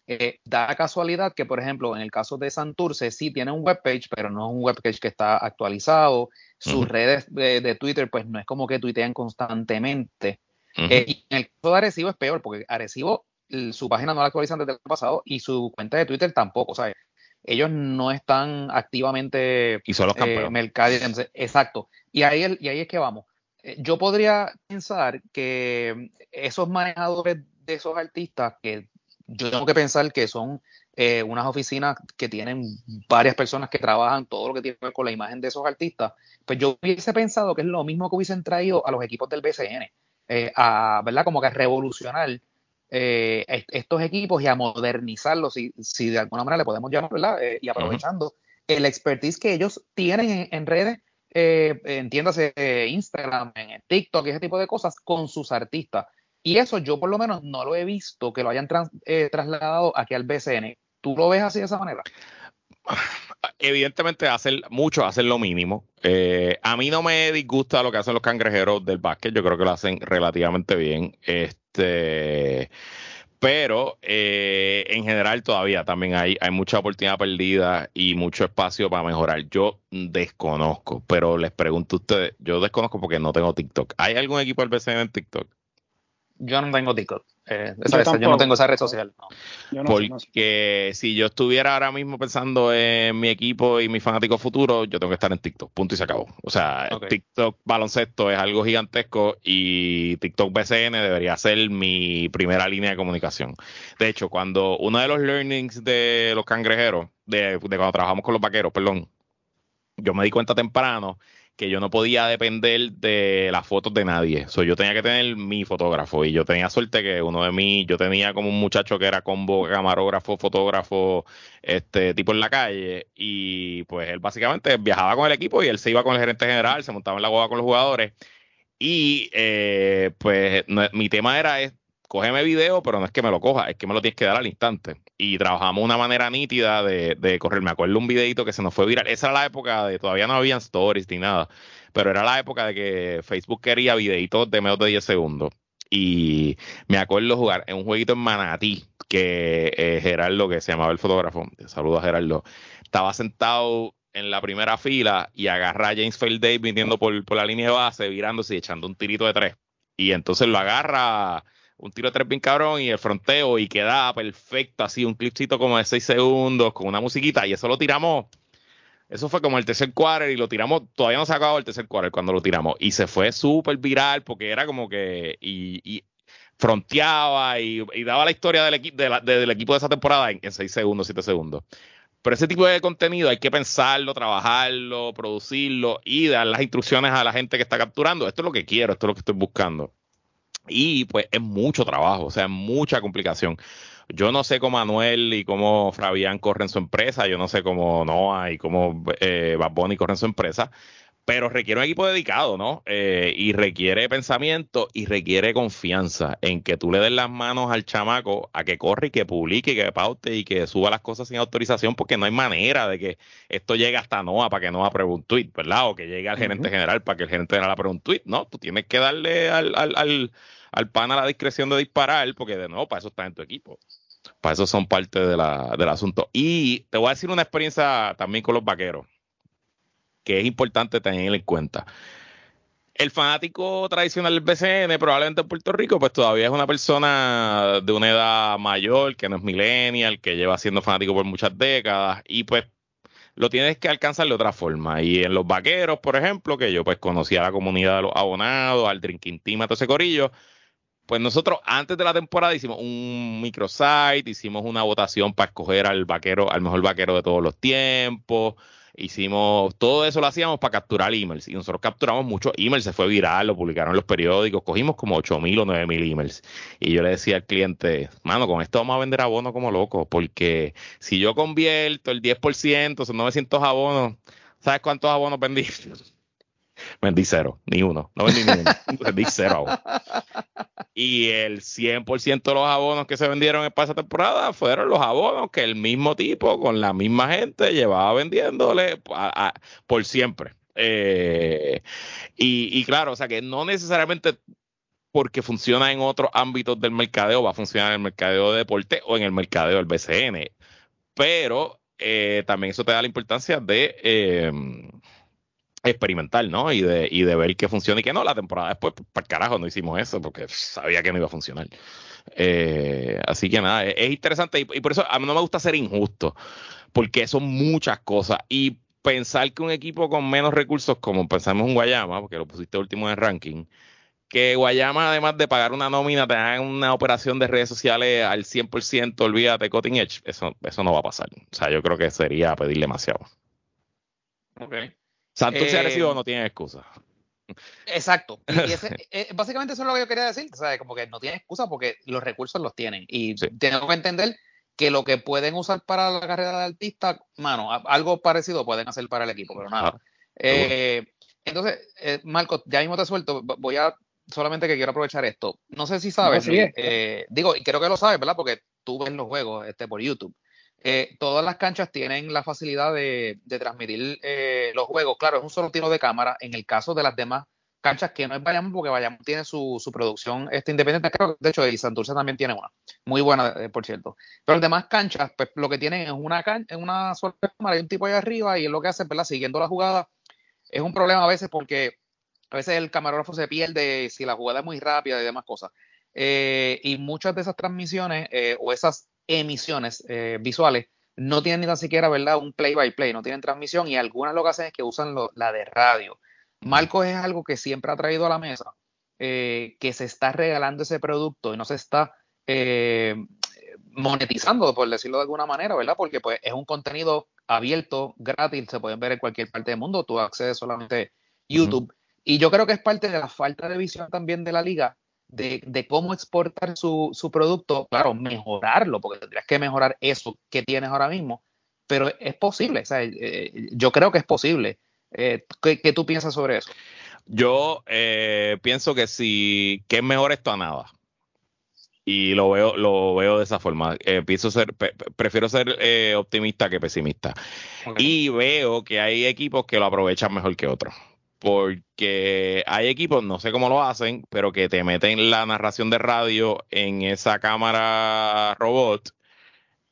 Eh, da casualidad que, por ejemplo, en el caso de Santurce, sí tiene un webpage, pero no es un webpage que está actualizado. Sus redes de, Twitter, pues no es como que tuitean constantemente. Eh, y en el caso de Arecibo es peor, porque Arecibo, su página no la actualizan desde el pasado y su cuenta de Twitter tampoco. O sea, ellos no están activamente y son los eh, Exacto. Y ahí, y ahí es que vamos. Eh, yo podría pensar que esos manejadores de esos artistas que yo tengo que pensar que son eh, unas oficinas que tienen varias personas que trabajan todo lo que tiene que ver con la imagen de esos artistas, pues yo hubiese pensado que es lo mismo que hubiesen traído a los equipos del BCN, eh, a, ¿verdad? Como que a revolucionar eh, estos equipos y a modernizarlos, si, si, de alguna manera le podemos llamar, ¿verdad? y aprovechando el expertise que ellos tienen en, en redes, entiéndase Instagram, en TikTok, ese tipo de cosas, con sus artistas. Y eso yo por lo menos no lo he visto que lo hayan eh, trasladado aquí al BCN. ¿Tú lo ves así de esa manera? Evidentemente hacen mucho, hacen lo mínimo. Eh, a mí no me disgusta lo que hacen los cangrejeros del básquet, yo creo que lo hacen relativamente bien. Este, pero eh, en general todavía también hay, hay mucha oportunidad perdida y mucho espacio para mejorar. Yo desconozco, pero les pregunto a ustedes, yo desconozco porque no tengo TikTok. ¿Hay algún equipo del BCN en TikTok? Yo no tengo TikTok. Eh, yo, no tengo esa red social. Porque si yo estuviera ahora mismo pensando en mi equipo y mi fanático futuro, yo tengo que estar en TikTok. Punto y se acabó. O sea, TikTok baloncesto es algo gigantesco y TikTok BCN debería ser mi primera línea de comunicación. De hecho, cuando uno de los learnings de los cangrejeros, de, de cuando trabajamos con los vaqueros, perdón, yo me di cuenta temprano que yo no podía depender de las fotos de nadie. So, yo tenía que tener mi fotógrafo y yo tenía suerte que uno de mí, yo tenía como un muchacho que era combo camarógrafo, fotógrafo, este tipo en la calle y pues él básicamente viajaba con el equipo y él se iba con el gerente general, se montaba en la boda con los jugadores y eh, pues mi tema era cógeme video, pero no es que me lo coja, es que me lo tienes que dar al instante. Y trabajamos una manera nítida de, de correr. Me acuerdo un videito que se nos fue viral. Esa era la época de todavía no habían stories ni nada, pero era la época de que Facebook quería videitos de menos de 10 segundos. Y me acuerdo jugar en un jueguito en Manatí, que eh, Gerardo, que se llamaba el fotógrafo, saludo a Gerardo, estaba sentado en la primera fila y agarra a James Day viniendo por, por la línea de base, virándose y echando un tirito de tres. Y entonces lo agarra un tiro de tres bien cabrón y el fronteo y queda perfecto, así un clipcito como de seis segundos con una musiquita y eso lo tiramos. Eso fue como el tercer quarter y lo tiramos, todavía no se acabado el tercer quarter cuando lo tiramos y se fue súper viral porque era como que y, fronteaba y, daba la historia del, del equipo de esa temporada en, seis segundos, siete segundos. Pero ese tipo de contenido hay que pensarlo, trabajarlo, producirlo y dar las instrucciones a la gente que está capturando. Esto es lo que quiero, esto es lo que estoy buscando. Y pues es mucho trabajo, o sea, mucha complicación. Yo no sé cómo Manuel y cómo Fabián corren su empresa, yo no sé cómo Noah y cómo eh, Bad corren su empresa, pero requiere un equipo dedicado, ¿no? Eh, y requiere pensamiento y requiere confianza en que tú le des las manos al chamaco a que corre y que publique y que paute y que suba las cosas sin autorización, porque no hay manera de que esto llegue hasta Noah para que Noah apruebe un tweet, ¿verdad? O que llegue al gerente general para que el gerente general apruebe un tweet, ¿no? Tú tienes que darle al, al, al, pan a la discreción de disparar, porque de nuevo, para eso está en tu equipo. Para eso son parte de la, del asunto. Y te voy a decir una experiencia también con los vaqueros que es importante tener en cuenta. El fanático tradicional del BCN, probablemente en Puerto Rico, pues todavía es una persona de una edad mayor, que no es millennial, que lleva siendo fanático por muchas décadas, y pues lo tienes que alcanzar de otra forma. Y en los vaqueros, por ejemplo, que yo pues conocía a la comunidad de los abonados, al Drinking Team, a todo ese corillo, pues nosotros antes de la temporada hicimos un microsite, hicimos una votación para escoger al vaquero, al mejor vaquero de todos los tiempos Hicimos, todo eso lo hacíamos para capturar emails y nosotros capturamos muchos emails, se fue viral, lo publicaron en los periódicos, cogimos como 8000 o 9000 emails. Y yo le decía al cliente, mano, con esto vamos a vender abonos como locos, porque si yo convierto el 10%, son 900 abonos, ¿sabes cuántos abonos vendí? Vendí cero, ni uno, no vendí ni uno, <laughs> vendí cero abonos. Y el 100% de los abonos que se vendieron en esa temporada fueron los abonos que el mismo tipo, con la misma gente, llevaba vendiéndole por siempre. Eh, y, y claro, o sea que no necesariamente porque funciona en otros ámbitos del mercadeo, va a funcionar en el mercadeo de deporte o en el mercadeo del BCN. Pero eh, también eso te da la importancia de eh, experimental, ¿no? Y de, y de ver qué funciona y qué no. La temporada después, pues, para carajo, no hicimos eso porque sabía que no iba a funcionar. Eh, así que nada, es, interesante y, por eso a mí no me gusta ser injusto, porque son muchas cosas. Y pensar que un equipo con menos recursos, como pensamos en Guayama, porque lo pusiste último en el ranking, que Guayama, además de pagar una nómina, te una operación de redes sociales al 100%, olvídate, cutting edge, eso, eso no va a pasar. O sea, yo creo que sería pedir demasiado. Ok. Santos y Arecibo eh, no tienen excusa. Exacto. Y <laughs> eh, básicamente eso es lo que yo quería decir. O sea, como que no tienen excusa porque los recursos los tienen. Y tenemos que entender que lo que pueden usar para la carrera de artista, mano, algo parecido pueden hacer para el equipo, pero nada. Ah, eh, entonces, Marco, ya mismo te suelto. Voy a solamente que quiero aprovechar esto. No sé si sabes, digo, y creo que lo sabes, ¿verdad? Porque tú ves los juegos este, por YouTube. Eh, todas las canchas tienen la facilidad de, transmitir eh, los juegos. Claro, es un solo tiro de cámara. En el caso de las demás canchas que no es Bayamón, porque Bayamón tiene su, producción este, independiente. De hecho, y Santurce también tiene una. Muy buena, eh, por cierto. Pero las demás canchas, pues lo que tienen es una, una sola cámara y un tipo ahí arriba, y es lo que hace, ¿verdad? Siguiendo la jugada. Es un problema a veces porque a veces el camarógrafo se pierde si la jugada es muy rápida y demás cosas. y muchas de esas transmisiones o esas emisiones eh, visuales no tienen ni tan siquiera, ¿verdad? Un play by play, no tienen transmisión y algunas lo que hacen es que usan la de radio. Marcos es algo que siempre ha traído a la mesa, que se está regalando ese producto y no se está monetizando, por decirlo de alguna manera, ¿verdad? Porque pues es un contenido abierto, gratis, se pueden ver en cualquier parte del mundo, tú accedes solamente a YouTube. Y yo creo que es parte de la falta de visión también de la liga, de, cómo exportar su, producto, claro, mejorarlo, porque tendrías que mejorar eso que tienes ahora mismo, pero es posible, o sea, eh, eh, yo creo que es posible. Eh, ¿qué, tú piensas sobre eso? Yo pienso que si, que es mejor esto a nada. Y lo veo lo veo de esa forma. Eh, ser prefiero ser eh, optimista que pesimista. Y veo que hay equipos que lo aprovechan mejor que otros porque hay equipos no sé cómo lo hacen pero que te meten la narración de radio en esa cámara robot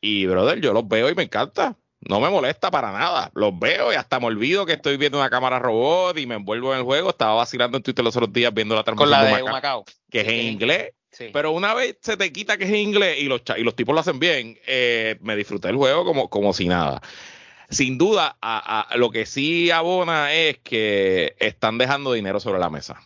y brother yo los veo y me encanta no me molesta para nada. Los veo y hasta me olvido que estoy viendo una cámara robot y me envuelvo en el juego. Estaba vacilando en Twitter los otros días viendo la transmisión Con la de Macao, que es en inglés pero una vez se te quita que es inglés y los, y los tipos lo hacen bien, eh, me disfruté el juego como, como si nada. Sin duda, lo que sí abona es que están dejando dinero sobre la mesa.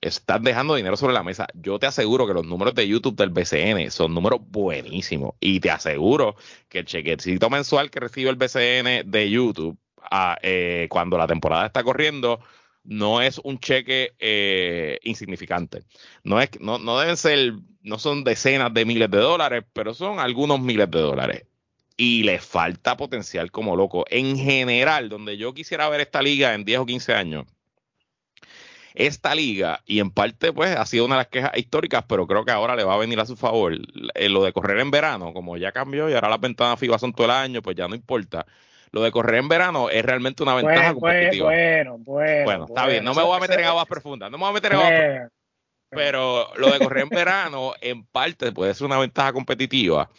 Están dejando dinero sobre la mesa. Yo te aseguro que los números de YouTube del BCN son números buenísimos. Y te aseguro que el chequecito mensual que recibe el BCN de YouTube ah, eh, cuando la temporada está corriendo no es un cheque eh, insignificante. No, es, no, no deben ser, no son decenas de miles de dólares, pero son algunos miles de dólares. Y le falta potencial como loco. En general, donde yo quisiera ver esta liga en 10 o 15 años, esta liga, y en parte pues ha sido una de las quejas históricas, pero creo que ahora le va a venir a su favor, eh, lo de correr en verano, como ya cambió y ahora las ventanas FIBA son todo el año, pues ya no importa lo de correr en verano es realmente una ventaja competitiva. Bueno, bueno, bueno. está bien, no me voy a meter en aguas profundas, no me voy a meter en aguas profundas. Pero lo de correr en verano, en parte, puede ser una ventaja competitiva.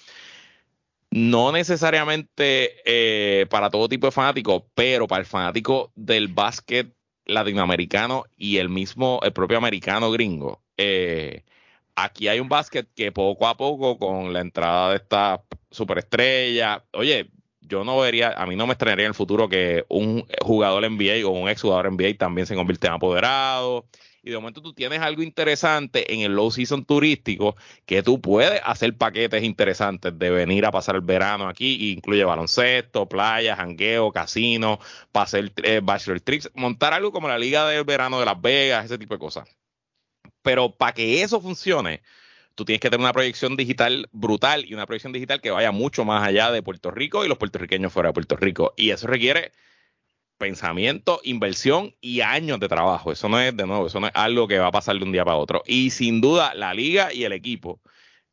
No necesariamente eh, para todo tipo de fanáticos, pero para el fanático del básquet latinoamericano y el mismo, el propio americano gringo. Eh, aquí hay un básquet que poco a poco, con la entrada de esta superestrella, oye, yo no vería, a mí no me extrañaría en el futuro que un jugador NBA o un ex jugador NBA también se convierta en apoderado. Y de momento tú tienes algo interesante en el low season turístico que tú puedes hacer paquetes interesantes de venir a pasar el verano aquí, incluye baloncesto, playa, jangueo, casino, hacer eh, bachelor trips, montar algo como la Liga del Verano de Las Vegas, ese tipo de cosas. Pero para que eso funcione, tú tienes que tener una proyección digital brutal y una proyección digital que vaya mucho más allá de Puerto Rico y los puertorriqueños fuera de Puerto Rico. Y eso requiere pensamiento, inversión y años de trabajo. Eso no es, de nuevo, eso no es algo que va a pasar de un día para otro. Y sin duda, la liga y el equipo,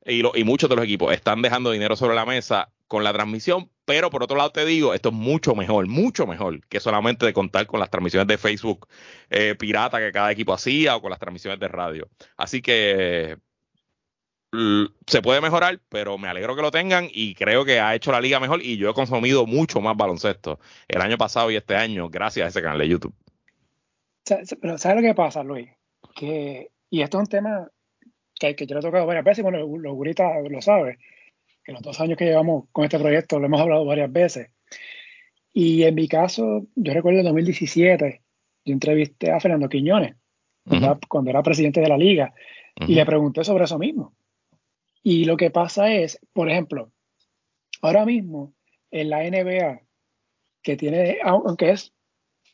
y, y muchos de los equipos, están dejando dinero sobre la mesa con la transmisión, pero por otro lado te digo, esto es mucho mejor, mucho mejor que solamente de contar con las transmisiones de Facebook eh, pirata que cada equipo hacía o con las transmisiones de radio. Así que se puede mejorar, pero me alegro que lo tengan y creo que ha hecho la liga mejor y yo he consumido mucho más baloncesto el año pasado y este año gracias a ese canal de YouTube. Pero ¿sabes lo que pasa, Luis? Que, y esto es un tema que, que yo lo he tocado varias veces, bueno, los guritas lo saben, que los dos años que llevamos con este proyecto lo hemos hablado varias veces. Y en mi caso, yo recuerdo en 2017, yo entrevisté a Fernando Quiñones, cuando era presidente de la liga, y le pregunté sobre eso mismo y lo que pasa es, por ejemplo, ahora mismo en la NBA, que tiene, aunque es,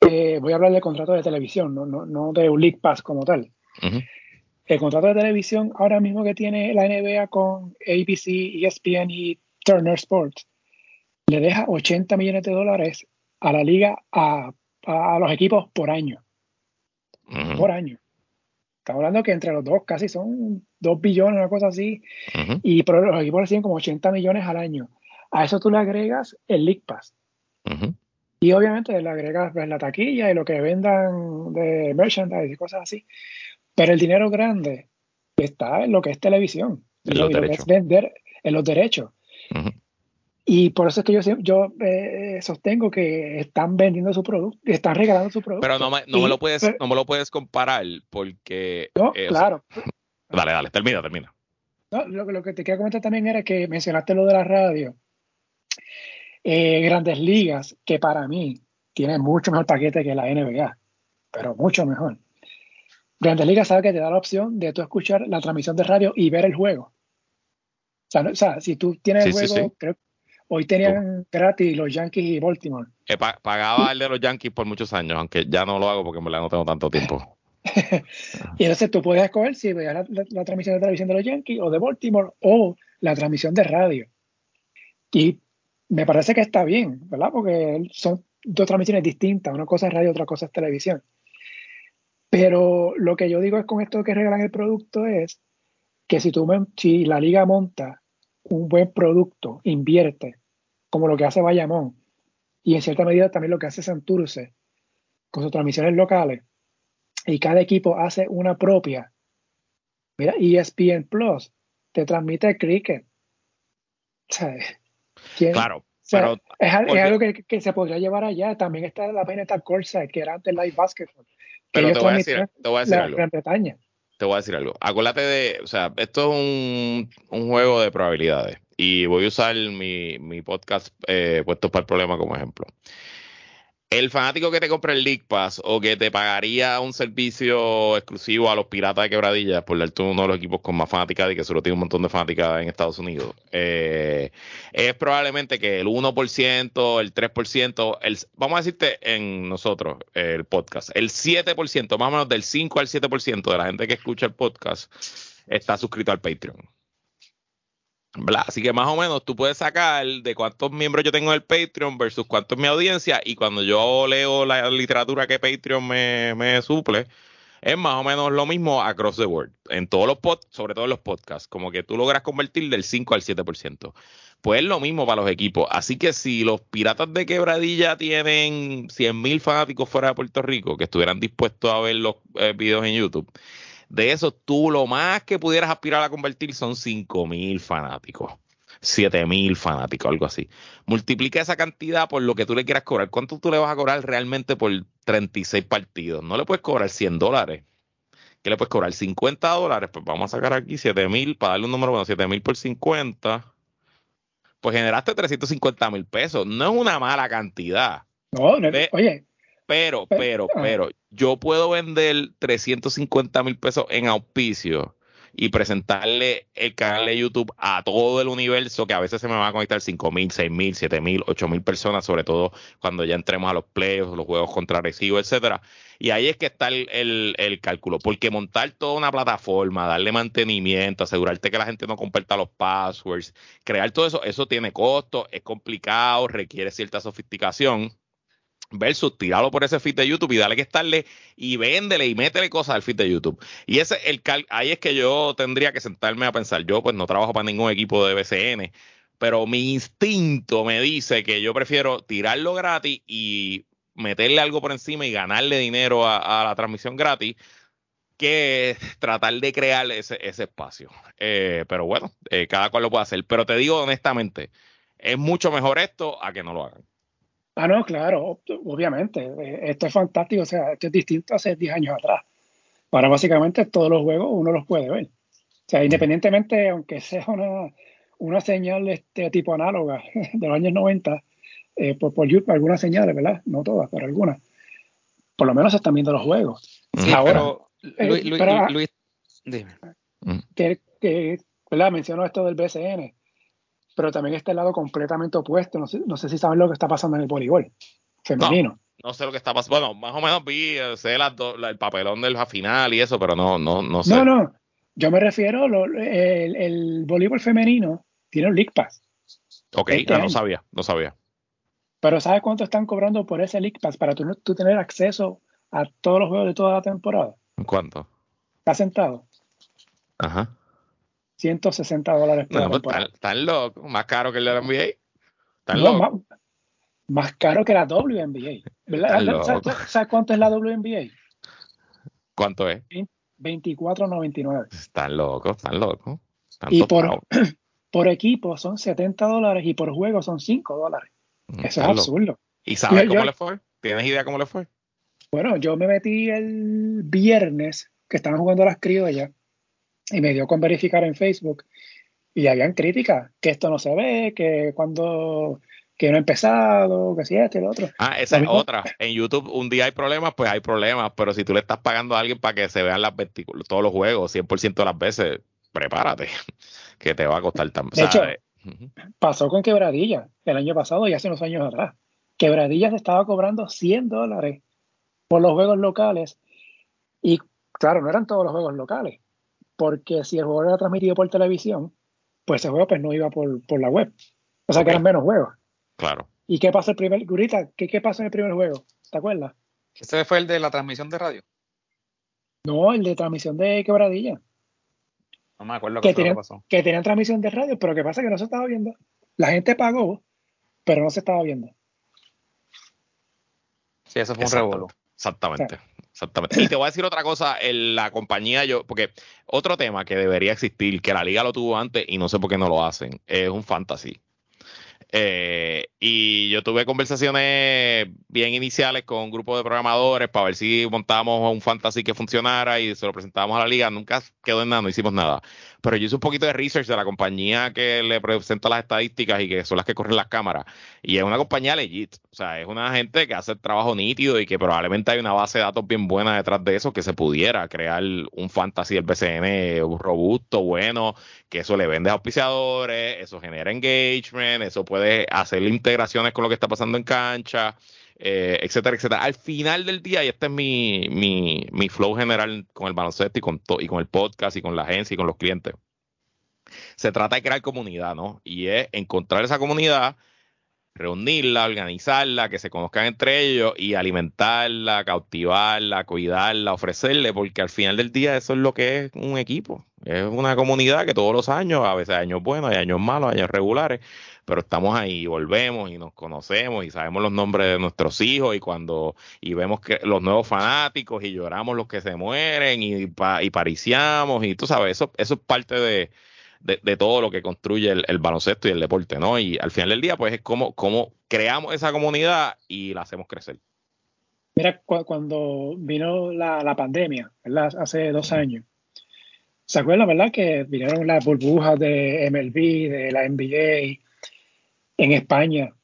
eh, voy a hablar del contrato de televisión, no, no, no de un League Pass como tal. El contrato de televisión ahora mismo que tiene la NBA con ABC, ESPN y Turner Sports, le deja 80 millones de dólares a la liga, a, a los equipos por año. Por año. Estamos hablando que entre los dos casi son 2 billones, una cosa así. Y pero los equipos reciben como 80 millones al año. A eso tú le agregas el League Pass. Y obviamente le agregas pues, la taquilla y lo que vendan de merchandise y cosas así. Pero el dinero grande está en lo que es televisión. En lo, que es vender en los derechos. Y por eso es que yo, yo eh, sostengo que están vendiendo su producto, están regalando su producto. Pero no me, no me lo, puedes, no me lo puedes comparar porque... No, eh, claro. <laughs> dale, dale, termina, termina. No, lo, que te quería comentar también era que mencionaste lo de la radio. Eh, grandes ligas, que para mí tiene mucho mejor paquete que la NBA, pero mucho mejor. Grandes Ligas sabe que te da la opción de tú escuchar la transmisión de radio y ver el juego. O sea, si tú tienes el juego, hoy tenían gratis los Yankees y Baltimore. pagaba el de los Yankees por muchos años, aunque ya no lo hago porque en verdad no tengo tanto tiempo. <laughs> y entonces tú puedes escoger si veas la, transmisión de televisión de los Yankees o de Baltimore o la transmisión de radio. Y me parece que está bien, ¿verdad? Porque son dos transmisiones distintas. Una cosa es radio, otra cosa es televisión. Pero lo que yo digo es con esto que regalan el producto es que si, tú, si la liga monta un buen producto, invierte, como lo que hace Bayamón, y en cierta medida también lo que hace Santurce, con sus transmisiones locales, y cada equipo hace una propia. Mira, ESPN Plus te transmite cricket. claro, pero es, algo que, se podría llevar allá. También está la pena esta Corsa, que era antes Live Basketball. Pero te voy, a decir, te voy a decir algo. Te voy a decir algo. Acuérdate de, o sea, esto es un, un juego de probabilidades. Y voy a usar mi, podcast eh, puesto para el problema como ejemplo el fanático que te compra el League Pass o que te pagaría un servicio exclusivo a los piratas de quebradillas por darte uno de los equipos con más fanática y que solo tiene un montón de fanáticas en Estados Unidos, eh, es probablemente que el 1%, el 3%, el, vamos a decirte en nosotros, el podcast, el 7%, más o menos del 5 al 7% de la gente que escucha el podcast está suscrito al Patreon. Así que más o menos tú puedes sacar de cuántos miembros yo tengo en el Patreon versus cuánto es mi audiencia y cuando yo leo la literatura que Patreon me, suple, es más o menos lo mismo across the world, en todos los podcasts, sobre todo en los podcasts, como que tú logras convertir del 5 al 7%. Pues es lo mismo para los equipos. Así que si los piratas de quebradilla tienen 100.000 fanáticos fuera de Puerto Rico que estuvieran dispuestos a ver los eh, videos en YouTube, de eso, tú lo más que pudieras aspirar a convertir son 5.000 fanáticos. 7.000 fanáticos, algo así. Multiplica esa cantidad por lo que tú le quieras cobrar. ¿Cuánto tú le vas a cobrar realmente por 36 partidos? No le puedes cobrar 100 dólares. ¿Qué le puedes cobrar? 50 dólares. Pues vamos a sacar aquí 7.000 para darle un número bueno, 7.000 por 50. Pues generaste 350 mil pesos. No es una mala cantidad. No, no oye, pero, pero, ah. pero, yo puedo vender 350 mil pesos en auspicio y presentarle el canal de YouTube a todo el universo, que a veces se me va a conectar 5 mil, 6 mil, 7 mil, 8 mil personas, sobre todo cuando ya entremos a los playoffs, los juegos contra Recibo, etcétera. Y ahí es que está el, el, cálculo, porque montar toda una plataforma, darle mantenimiento, asegurarte que la gente no comparta los passwords, crear todo eso, eso tiene costo, es complicado, requiere cierta sofisticación versus tirarlo por ese feed de YouTube y darle que estarle y véndele y métele cosas al feed de YouTube. Y ese el ahí es que yo tendría que sentarme a pensar. Yo pues no trabajo para ningún equipo de BCN, pero mi instinto me dice que yo prefiero tirarlo gratis y meterle algo por encima y ganarle dinero a, la transmisión gratis que tratar de crear ese, espacio. Eh, pero bueno, eh, cada cual lo puede hacer. Pero te digo honestamente, es mucho mejor esto a que no lo hagan. Ah, no, claro, obviamente. Eh, esto es fantástico, o sea, esto es distinto a hace 10 años atrás. Para básicamente todos los juegos uno los puede ver. O sea, independientemente, aunque sea una, una señal de este tipo análoga <laughs> de los años 90, eh, por, por YouTube, algunas señales, ¿verdad? No todas, pero algunas. Por lo menos se están viendo los juegos. Ahora, Luis, Luis, dime. Que, que, ¿verdad? Menciono esto del BCN pero también está el lado completamente opuesto. No sé, no sé si saben lo que está pasando en el voleibol femenino. No, sé lo que está pasando. Bueno, más o menos vi, eh, sé el papelón del final y eso, pero no, no, no sé. No, no. Yo me refiero, el, el, voleibol femenino tiene un League Pass. Ok, este no sabía, no sabía. Pero ¿sabes cuánto están cobrando por ese League Pass para tú, tú tener acceso a todos los juegos de toda la temporada? ¿Cuánto? ¿Estás sentado? Ajá. 160 dólares por no, pues, Tan, loco, más caro que el de la NBA. Tan loco. Más, caro que la WNBA. ¿Sabes, cuánto es la WNBA? ¿Cuánto es? 24.99. Están locos, están locos. Y por, <clears throat> por equipo son 70 dólares y por juego son 5 dólares. Mm, Eso es absurdo. ¿Y sabes cómo le fue? ¿Tienes idea cómo le fue? Bueno, yo me metí el viernes que estaban jugando las criollas y me dio con verificar en Facebook y habían críticas, que esto no se ve, que cuando que no ha empezado, que si este y lo otro. Ah, esa es otra. En YouTube un día hay problemas, pues hay problemas, pero si tú le estás pagando a alguien para que se vean las todos los juegos 100% de las veces, prepárate, <laughs> que te va a costar también. De pasó con Quebradilla el año pasado y hace unos años atrás. Quebradilla se estaba cobrando 100 dólares por los juegos locales y claro, no eran todos los juegos locales, porque si el juego era transmitido por televisión, pues ese juego pues no iba por, por la web. O sea que eran menos juegos. Claro. ¿Y qué pasó el primer, Gurita, ¿qué, qué pasó en el primer juego? ¿Te acuerdas? ¿Este fue el de la transmisión de radio? No, el de transmisión de quebradilla. No me acuerdo que, tenían, pasó. que tenían transmisión de radio, pero ¿qué pasa? Que no se estaba viendo. La gente pagó, pero no se estaba viendo. Sí, eso fue un revuelo. Exactamente. Exactamente. Y te voy a decir otra cosa, en la compañía, yo, porque otro tema que debería existir, que la liga lo tuvo antes y no sé por qué no lo hacen, es un fantasy. Eh, y yo tuve conversaciones bien iniciales con un grupo de programadores para ver si montábamos un fantasy que funcionara y se lo presentábamos a la liga. Nunca quedó en nada, no hicimos nada. Pero yo hice un poquito de research de la compañía que le presenta las estadísticas y que son las que corren las cámaras. Y es una compañía legit. O sea, es una gente que hace el trabajo nítido y que probablemente hay una base de datos bien buena detrás de eso que se pudiera crear un fantasy del BCN robusto, bueno, que eso le vende a auspiciadores, eso genera engagement, eso puede hacer integraciones con lo que está pasando en cancha. Eh, etcétera, etcétera. Al final del día, y este es mi, mi, mi flow general con el baloncesto y con, y con el podcast y con la agencia y con los clientes, se trata de crear comunidad, ¿no? Y es encontrar esa comunidad, reunirla, organizarla, que se conozcan entre ellos y alimentarla, cautivarla, cuidarla, ofrecerle, porque al final del día eso es lo que es un equipo. Es una comunidad que todos los años, a veces hay años buenos, hay años malos, años regulares, pero estamos ahí, volvemos y nos conocemos y sabemos los nombres de nuestros hijos y cuando y vemos que los nuevos fanáticos y lloramos los que se mueren y, y pariciamos y tú sabes, eso, eso es parte de, de, todo lo que construye el, baloncesto y el deporte, ¿no? Y al final del día, pues es como, como creamos esa comunidad y la hacemos crecer. Mira, cuando vino la, la pandemia, ¿verdad? Hace dos años, ¿se acuerdan, verdad? Que vinieron las burbujas de MLB, de la NBA, en España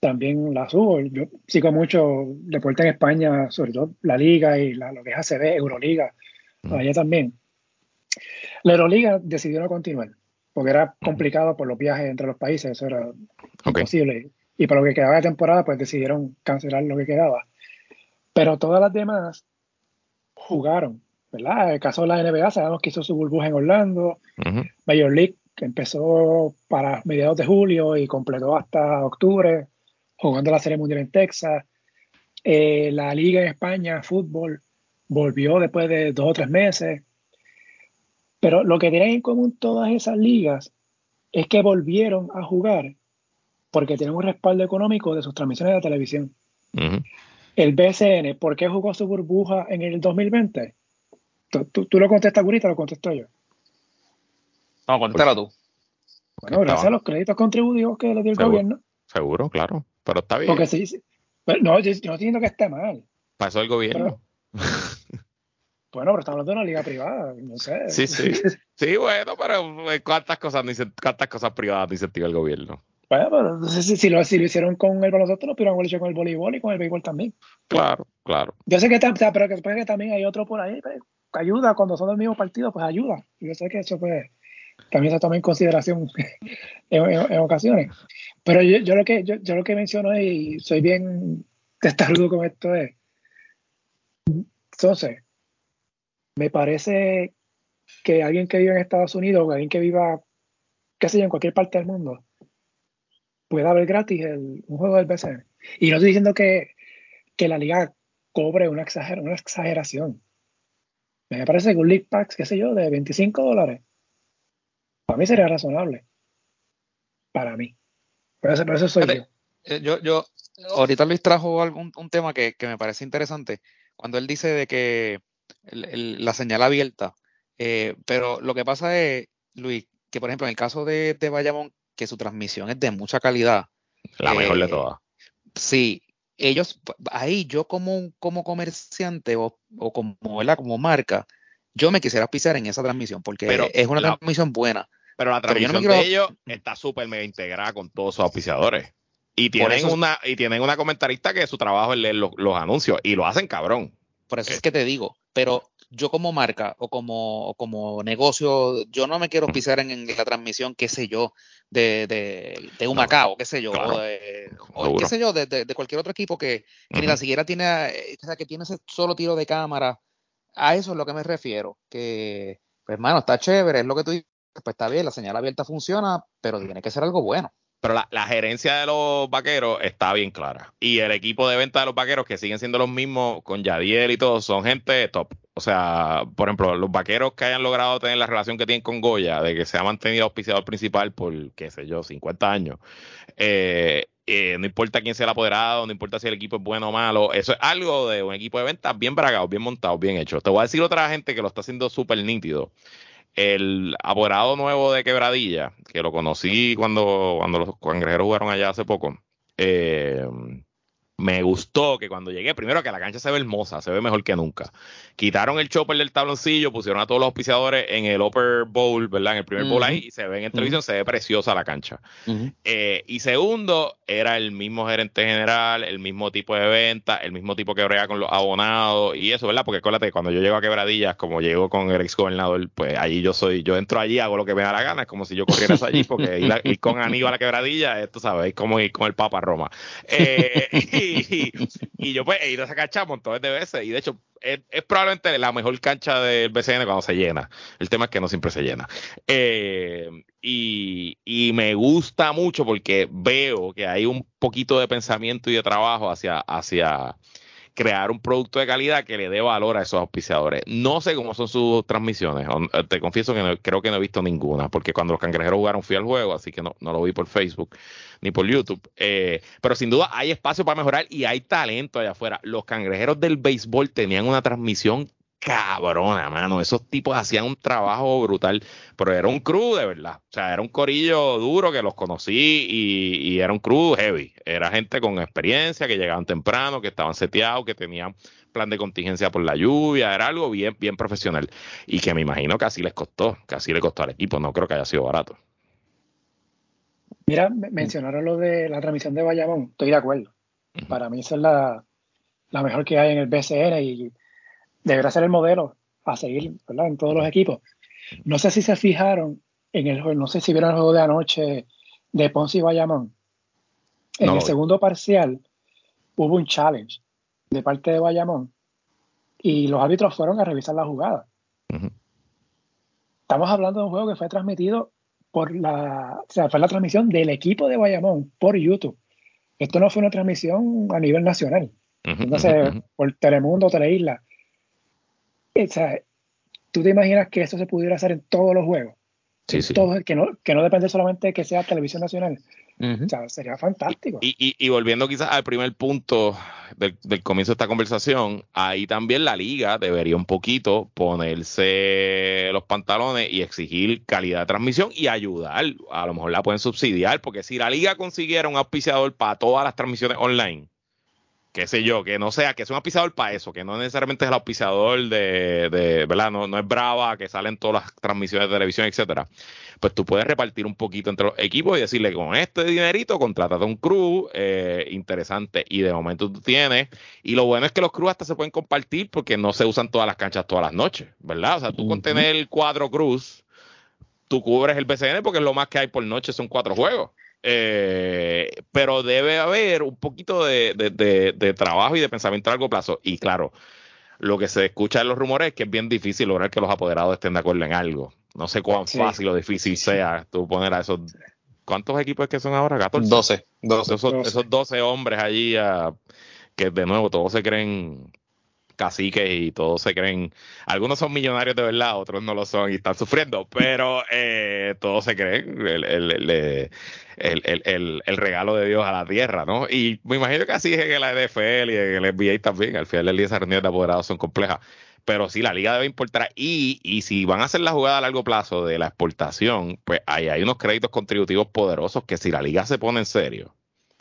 también las hubo. Yo sigo mucho deporte en España, sobre todo la Liga y la, lo que es ACB, Euroliga, mm. allá también. La Euroliga decidió no continuar, porque era complicado por los viajes entre los países, eso era imposible. Y para lo que quedaba de temporada, pues decidieron cancelar lo que quedaba. Pero todas las demás jugaron, ¿verdad? En el caso de la NBA, sabemos que hizo su burbuja en Orlando, Major League que empezó para mediados de julio y completó hasta octubre, jugando la Serie Mundial en Texas. Eh, la Liga en España, fútbol, volvió después de dos o tres meses. Pero lo que tienen en común todas esas ligas es que volvieron a jugar porque tienen un respaldo económico de sus transmisiones de televisión. El BCN, ¿por qué jugó su burbuja en el 2020? Tú, tú, lo contestas, Gurita, lo contesto yo. No, contéstalo tú. Bueno, gracias a los créditos contributivos que le dio el gobierno. Seguro, claro. Pero está bien. Porque sí, sí. no, yo, no estoy diciendo que esté mal. Pasó el gobierno. <laughs> bueno, pero estamos hablando de una liga privada, no sé. Sí, sí. Sí, bueno, pero eh, ¿cuántas cosas, cuántas cosas privadas no incentiva el gobierno? Bueno, pero si, si, lo, si lo hicieron con el baloncesto, lo pudieron haber hecho con el voleibol y con el béisbol también. Claro, claro. Yo sé que, pero que, que también hay otro por ahí, pues, ayuda cuando son del mismo partido, pues ayuda. Yo sé que eso pues también se toma en consideración <laughs> en, ocasiones. Pero yo, lo que, yo, lo que menciono y soy bien testarudo con esto es, entonces, me parece que alguien que vive en Estados Unidos o alguien que viva, qué sé yo, en cualquier parte del mundo, pueda ver gratis un juego del BCN. Y no estoy diciendo que, que la liga cobre una, una exageración. Me parece que un League Pack, qué sé yo, de 25 dólares para mí sería razonable. Para mí. Pero eso, soy yo. Eh, yo. Yo, ahorita Luis trajo algún, un tema que, me parece interesante. Cuando él dice de que la señal abierta. Eh, pero lo que pasa es, Luis, que por ejemplo en el caso de, de Bayamón, que su transmisión es de mucha calidad. La mejor de eh, todas. Sí, ellos, ahí yo como, como comerciante o, o como, como marca, yo me quisiera pisar en esa transmisión porque es una transmisión buena Pero la transmisión de ellos está súper mega integrada con todos sus auspiciadores. Y tienen, una, y tienen una comentarista que su trabajo es leer los, anuncios y lo hacen cabrón. Por eso es que te digo, pero yo como marca o como, como negocio, yo no me quiero pisar en, la transmisión, qué sé yo, de, de, de un Macao, qué sé yo, o, qué sé yo, de, cualquier otro equipo que, ni la siquiera tiene, eh, o sea, que tiene ese solo tiro de cámara. A eso es lo que me refiero, que, pues, hermano, está chévere, es lo que tú dices, pues está bien, la señal abierta funciona, pero tiene que ser algo bueno pero la, gerencia de los vaqueros está bien clara. Y el equipo de venta de los vaqueros, que siguen siendo los mismos con Yadiel y todo, son gente top. O sea, por ejemplo, los vaqueros que hayan logrado tener la relación que tienen con Goya, de que se ha mantenido auspiciador principal por, qué sé yo, 50 años. Eh, eh, no importa quién sea el apoderado, no importa si el equipo es bueno o malo, eso es algo de un equipo de ventas bien bragado, bien montado, bien hecho. Te voy a decir otra gente que lo está haciendo súper nítido el apoderado nuevo de Quebradilla, que lo conocí cuando, cuando los cangrejeros jugaron allá hace poco, eh, me gustó que cuando llegué, primero que la cancha se ve hermosa, se ve mejor que nunca. Quitaron el chopper del tabloncillo, pusieron a todos los auspiciadores en el upper bowl, ¿verdad? En el primer bowl ahí, y se ve en televisión, se ve preciosa la cancha. Eh, y segundo, era el mismo gerente general, el mismo tipo de venta, el mismo tipo que brega con los abonados y eso, ¿verdad? Porque acuérdate, cuando yo llego a Quebradillas, como llego con el ex gobernador, pues allí yo soy, yo entro allí, hago lo que me da la gana, es como si yo corriera allí, porque ir, con Aníbal a la Quebradilla, esto, ¿sabes? Es como ir con el Papa a Roma. Eh, <laughs> y, yo pues he ido a esa cancha montones de veces. Y de hecho, es, probablemente la mejor cancha del BCN cuando se llena. El tema es que no siempre se llena. Eh, y, y, me gusta mucho porque veo que hay un poquito de pensamiento y de trabajo hacia, hacia crear un producto de calidad que le dé valor a esos auspiciadores. No sé cómo son sus transmisiones. Eh, te confieso que creo que no he visto ninguna, porque cuando los cangrejeros jugaron fui al juego, así que no, no lo vi por Facebook ni por YouTube. Eh, pero sin duda hay espacio para mejorar y hay talento allá afuera. Los cangrejeros del béisbol tenían una transmisión cabrona, mano. Esos tipos hacían un trabajo brutal, pero era un crew de verdad. O sea, era un corillo duro que los conocí y, era un crew heavy. Era gente con experiencia, que llegaban temprano, que estaban seteados, que tenían plan de contingencia por la lluvia. Era algo bien, bien profesional. Y que me imagino que así les costó, que así le costó al equipo. No creo que haya sido barato. Mira, mencionaron lo de la transmisión de Bayamón. Estoy de acuerdo. Para mí esa es la, la mejor que hay en el BCN y deberá ser el modelo a seguir ¿verdad? en todos los equipos. No sé si se fijaron en el no sé si vieron el juego de anoche de Ponce y Bayamón. En el segundo parcial hubo un challenge de parte de Bayamón y los árbitros fueron a revisar la jugada. Estamos hablando de un juego que fue transmitido por la, o sea, fue la transmisión del equipo de Bayamón por YouTube. Esto no fue una transmisión a nivel nacional. Entonces, por Telemundo, Teleisla o sea, ¿tú te imaginas que esto se pudiera hacer en todos los juegos? Sí, sí. que, no, que no depende solamente de que sea televisión nacional. O sea, sería fantástico. Y, volviendo quizás al primer punto del, comienzo de esta conversación, ahí también la liga debería un poquito ponerse los pantalones y exigir calidad de transmisión y ayudar. A lo mejor la pueden subsidiar, porque si la liga consiguiera un auspiciador para todas las transmisiones online, qué sé yo, que no sea, que es un auspiciador para eso, que no necesariamente es el auspiciador de, de ¿verdad? No, no, es brava, que salen todas las transmisiones de televisión, etcétera. Pues tú puedes repartir un poquito entre los equipos y decirle con este dinerito contrátate un crew eh, interesante y de momento tú tienes. Y lo bueno es que los crews hasta se pueden compartir porque no se usan todas las canchas todas las noches, ¿verdad? O sea, tú con tener cuatro crews, tú cubres el BCN porque es lo más que hay por noche, son cuatro juegos. Eh, pero debe haber un poquito de, trabajo y de pensamiento a largo plazo. Y claro, lo que se escucha en los rumores es que es bien difícil lograr que los apoderados estén de acuerdo en algo. No sé cuán fácil o difícil sea tú poner a esos. ¿Cuántos equipos es que son ahora? ¿14? 12. Esos, 12 hombres allí que de nuevo todos se creen caciques y todos se creen, algunos son millonarios de verdad, otros no lo son y están sufriendo, pero eh, todos se creen el, el, el, el, regalo de Dios a la tierra, ¿no? Y me imagino que así es en la NFL y en el NBA también, al final del día esas reuniones de apoderados son complejas, pero sí, la liga debe importar y, y si van a hacer la jugada a largo plazo de la exportación, pues ahí hay unos créditos contributivos poderosos que si la liga se pone en serio,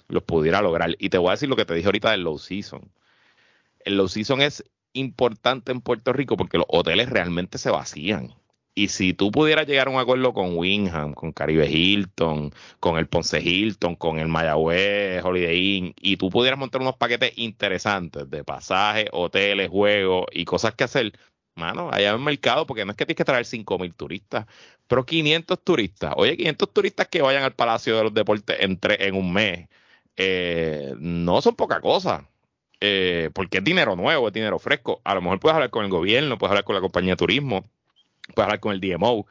los pudiera lograr. Y te voy a decir lo que te dije ahorita del low season el low season es importante en Puerto Rico porque los hoteles realmente se vacían. Y si tú pudieras llegar a un acuerdo con Wingham, con Caribe Hilton, con el Ponce Hilton, con el Mayagüez, Holiday Inn, y tú pudieras montar unos paquetes interesantes de pasajes, hoteles, juegos y cosas que hacer, mano, allá en el mercado, porque no es que tienes que traer 5.000 turistas, pero 500 turistas. Oye, 500 turistas que vayan al Palacio de los Deportes en, en un mes, eh, no son poca cosa. Eh, porque es dinero nuevo, es dinero fresco. A lo mejor puedes hablar con el gobierno, puedes hablar con la compañía de turismo, puedes hablar con el DMO,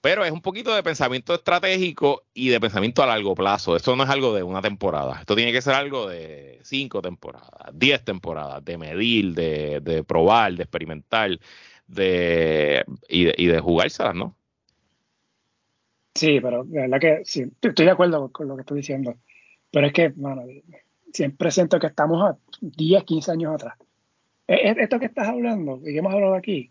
pero es un poquito de pensamiento estratégico y de pensamiento a largo plazo. Esto no es algo de una temporada, esto tiene que ser algo de cinco temporadas, diez temporadas, de medir, de, probar, de experimentar de, y, de, y de jugárselas, ¿no? Sí, pero la verdad que sí, estoy de acuerdo con lo que estoy diciendo. Pero es que, bueno, siempre siento que estamos a 10, 15 años atrás. E, e, esto que estás hablando y que hemos hablado aquí,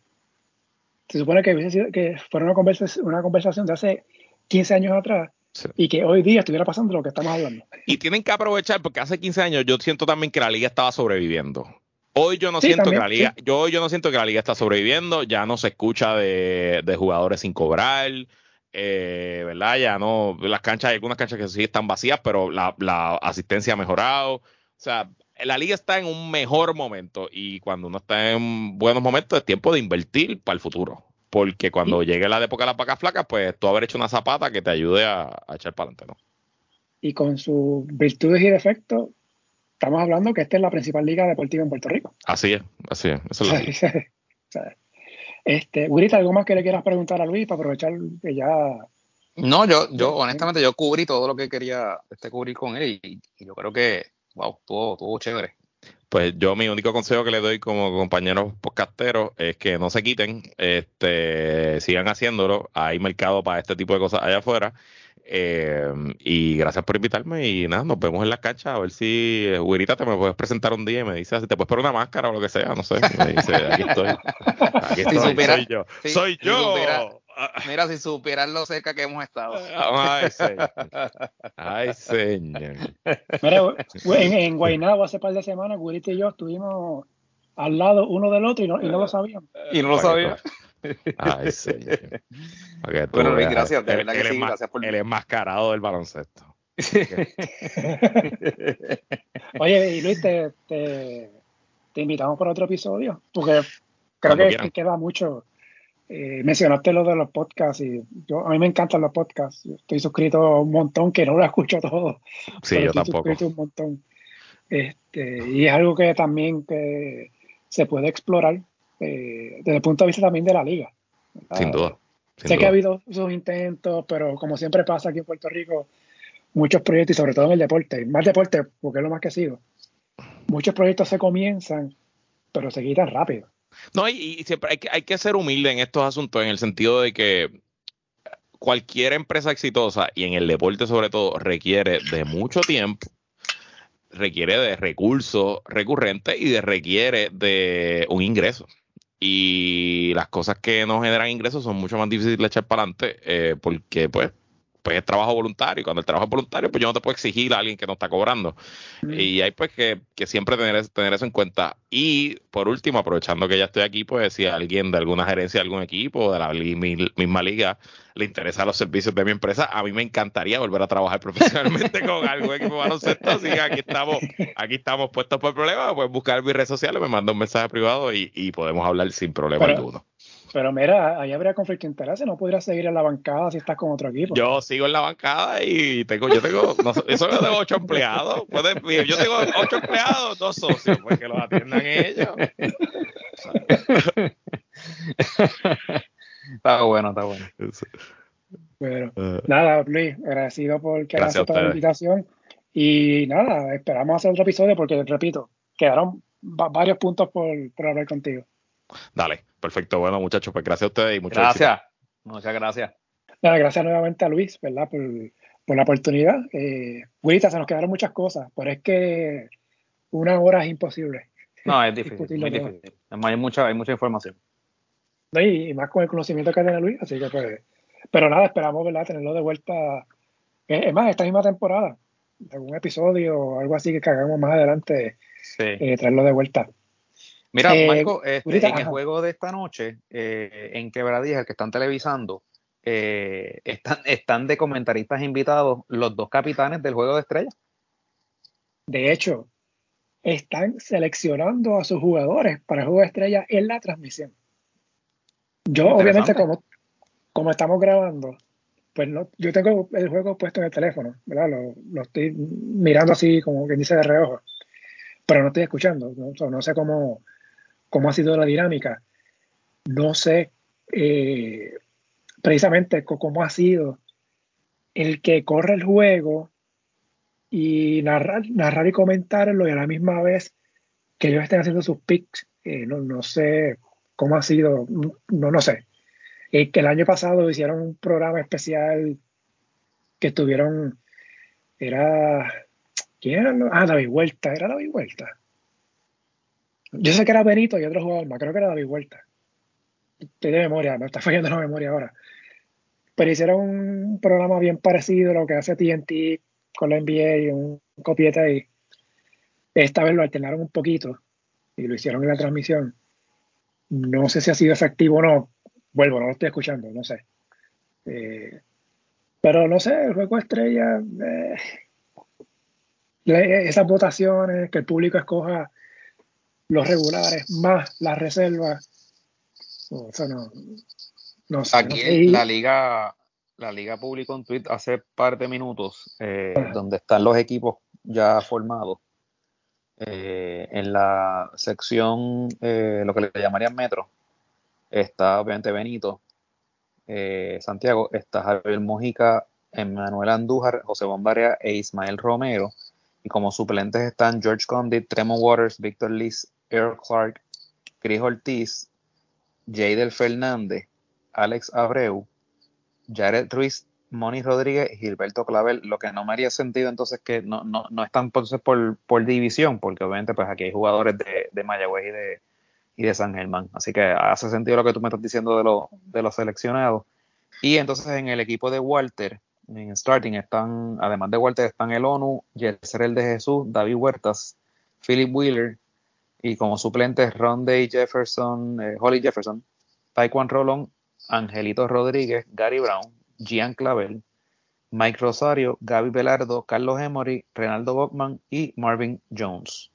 se supone que, que fuera una conversación, una conversación de hace 15 años atrás y que hoy día estuviera pasando lo que estamos hablando. Y tienen que aprovechar porque hace 15 años yo siento también que la liga estaba sobreviviendo. Hoy yo no siento que la liga, yo hoy yo no siento que la liga está sobreviviendo, ya no se escucha de, de jugadores sin cobrar, eh, ¿verdad? Ya no, las canchas, hay algunas canchas que sí están vacías, pero la, asistencia ha mejorado. O sea, la liga está en un mejor momento y cuando uno está en buenos momentos es tiempo de invertir para el futuro. Porque cuando llegue la época de las vacas flacas, pues tú haber hecho una zapata que te ayude a, echar para adelante, ¿no? Y con sus virtudes y defectos, estamos hablando que esta es la principal liga deportiva en Puerto Rico. Así es, así es. Eso es <laughs> Este, Gurita, ¿algo más que le quieras preguntar a Luis para aprovechar que ya... No, yo, yo honestamente yo cubrí todo lo que quería este, cubrir con él y, yo creo que, wow, todo, todo chévere. Pues yo mi único consejo que le doy como compañeros podcasteros es que no se quiten, este, sigan haciéndolo. Hay mercado para este tipo de cosas allá afuera. Eh, y gracias por invitarme y nada, nos vemos en la cancha a ver si, eh, te me puedes presentar un día y me dices si te puedes poner una máscara o lo que sea, no sé. Me dice, aquí estoy. Aquí estoy, soy yo. soy yo. mira, si supieran lo cerca que hemos estado. Ay, señor. Ay, señor. Mira, en, en Guaynabo hace par de semanas, Gurita y yo estuvimos al lado uno del otro y no, y no lo sabíamos. Y no lo sabíamos. Ay, señor. bueno, Luis, gracias. De verdad que sí, gracias por... El enmascarado del baloncesto. <laughs> Oye, y Luis, te, te, invitamos por otro episodio, porque creo que, queda mucho. Eh, mencionaste lo de los podcasts y yo, a mí me encantan los podcasts. estoy suscrito un montón, que no lo escucho todo. Sí, yo tampoco. un montón. Este, y es algo que también que se puede explorar eh, desde el punto de vista también de la liga. Sin duda. sé que ha habido sus intentos, pero como siempre pasa aquí en Puerto Rico, muchos proyectos, y sobre todo en el deporte, más deporte, porque es lo más que sigo, muchos proyectos se comienzan, pero se quitan rápido. No, y, siempre hay que, hay que ser humilde en estos asuntos, en el sentido de que cualquier empresa exitosa, y en el deporte sobre todo, requiere de mucho tiempo, requiere de recursos recurrentes y de, requiere de un ingreso y las cosas que no generan ingresos son mucho más difíciles de echar para adelante eh, porque pues pues es trabajo voluntario y cuando el trabajo es voluntario pues yo no te puedo exigir a alguien que no está cobrando. Mm. y hay pues que, siempre tener, tener eso en cuenta. Y por último aprovechando que ya estoy aquí pues si alguien de alguna gerencia de algún equipo de la misma liga le interesa los servicios de mi empresa a mí me encantaría volver a trabajar <laughs> profesionalmente con algún equipo baloncesto. Así que aquí estamos aquí estamos puestos por problema puedes buscar mis redes sociales me manda un mensaje privado y, podemos hablar sin problema alguno pero mira, ahí habría conflicto de interés, no podrías seguir en la bancada si estás con otro equipo. Yo sigo en la bancada y tengo, yo tengo, no, eso yo tengo ocho empleados. yo tengo ocho empleados, dos socios, pues que los atiendan ellos. está bueno, está bueno. Bueno, uh, nada, Luis, agradecido por que hayas aceptado la invitación. Y nada, esperamos hacer otro episodio porque, repito, quedaron varios puntos por, por hablar contigo. Dale, perfecto. Bueno, muchachos, pues gracias a ustedes y muchas gracias. Muchas gracias. gracias nuevamente a Luis, ¿verdad? Por, por la oportunidad. Eh, se nos quedaron muchas cosas, pero es que una hora es imposible. No, es difícil, muy difícil. hay mucha, hay mucha información. Y, más con el conocimiento que tiene Luis, así que pues. Pero nada, esperamos, ¿verdad? Tenerlo de vuelta. Eh, es más, esta misma temporada, algún episodio o algo así que hagamos más adelante, eh, traerlo de vuelta. Mira, eh, Marco, este, en el juego de esta noche, eh, en Quebradilla, el que están televisando, eh, están, están de comentaristas invitados los dos capitanes del juego de estrellas. De hecho, están seleccionando a sus jugadores para el juego de estrellas en la transmisión. Yo, obviamente, como, como estamos grabando, pues no, yo tengo el juego puesto en el teléfono, ¿verdad? Lo, lo estoy mirando así, como quien dice de reojo, pero no estoy escuchando, no, no sé cómo, cómo ha sido la dinámica. No sé eh, precisamente cómo ha sido el que corre el juego y narrar, y comentarlo y a la misma vez que ellos estén haciendo sus picks. Eh, no, no, sé cómo ha sido, no, no sé. Eh, que el año pasado hicieron un programa especial que estuvieron, era, ¿quién era? Ah, David Vuelta, era David Vuelta. Yo sé que era Benito y otro jugador más, creo que era David Vuelta. Estoy de memoria, me está fallando la memoria ahora. Pero hicieron un programa bien parecido a lo que hace TNT con la NBA y un copieta ahí. Esta vez lo alternaron un poquito y lo hicieron en la transmisión. No sé si ha sido efectivo o no. Vuelvo, no lo estoy escuchando, no sé. Eh, pero no sé, el juego estrella, eh, esas votaciones, que el público escoja los regulares más las reservas. No, no, no sé. Aquí la liga, la liga publicó un tweet hace par de minutos eh, donde están los equipos ya formados. Eh, en la sección, eh, lo que le llamarían metro, está obviamente Benito, Santiago, está Javier Mojica, Emanuel Andújar, José Bombaria e Ismael Romero. Y como suplentes están George Condit, Tremont Waters, Víctor Liz, Earl Clark, Chris Ortiz, Jadel Fernández, Alex Abreu, Jared Ruiz, Moni Rodríguez Gilberto Clavel, lo que no me haría sentido entonces que no, no, no están entonces por, por división, porque obviamente pues aquí hay jugadores de, de Mayagüez y de, y de San Germán. Así que hace sentido lo que tú me estás diciendo de, lo, de los seleccionados. Y entonces en el equipo de Walter, en starting, están, además de Walter, están el ONU, el de Jesús, David Huertas, Philip Wheeler, y como suplentes Ron Day Jefferson, eh, Holly Jefferson, Taekwondo Rolón, Angelito Rodríguez, Gary Brown, Gian Clavel, Mike Rosario, Gaby Velardo, Carlos Emory, Renaldo Bockman y Marvin Jones.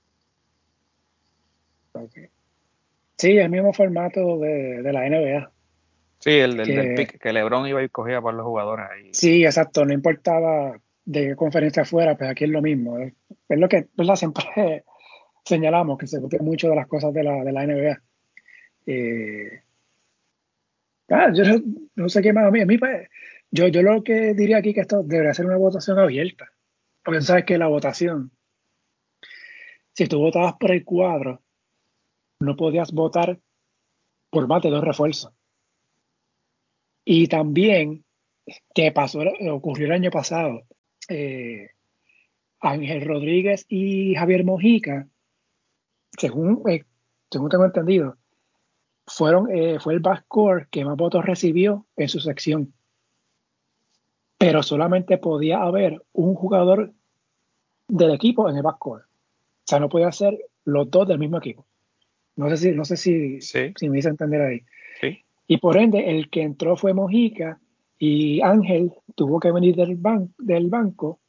Sí, el mismo formato de, la NBA. Sí, el, del pick, que LeBron iba y cogía por los jugadores ahí. Sí, exacto, no importaba de qué conferencia fuera, pues aquí es lo mismo. Es, lo que siempre <laughs> señalamos, que se copia mucho de las cosas de la, de la NBA. Eh, Ah, yo no, sé qué más a mí. A mí pues, yo, yo lo que diría aquí que esto debería ser una votación abierta. Porque sabes que la votación, si tú votabas por el cuadro, no podías votar por más de dos refuerzos. Y también, que pasó, ocurrió el año pasado, eh, Ángel Rodríguez y Javier Mojica, según, eh, según tengo entendido, fueron, eh, fue el backcourt que más votos recibió en su sección. Pero solamente podía haber un jugador del equipo en el backcourt. O sea, no podía ser los dos del mismo equipo. No sé si, no sé si, si me hice entender ahí. Y por ende, el que entró fue Mojica y Ángel tuvo que venir del, banco,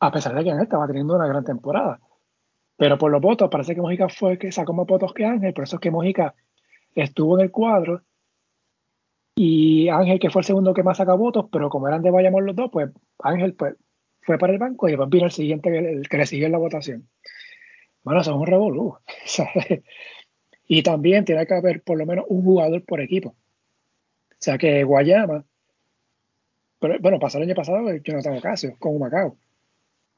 a pesar de que Ángel estaba teniendo una gran temporada. Pero por los votos, parece que Mojica fue el que sacó más votos que Ángel, por eso es que Mojica estuvo en el cuadro. Y Ángel, que fue el segundo que más saca votos, pero como eran de Bayamón los dos, pues Ángel pues, fue para el banco y después vino el siguiente, el que le siguió en la votación. Bueno, eso es un revolú. <laughs> y también tiene que haber por lo menos un jugador por equipo. O sea que Guayama, pero, bueno, pasó el año pasado, yo no tengo caso, con Macao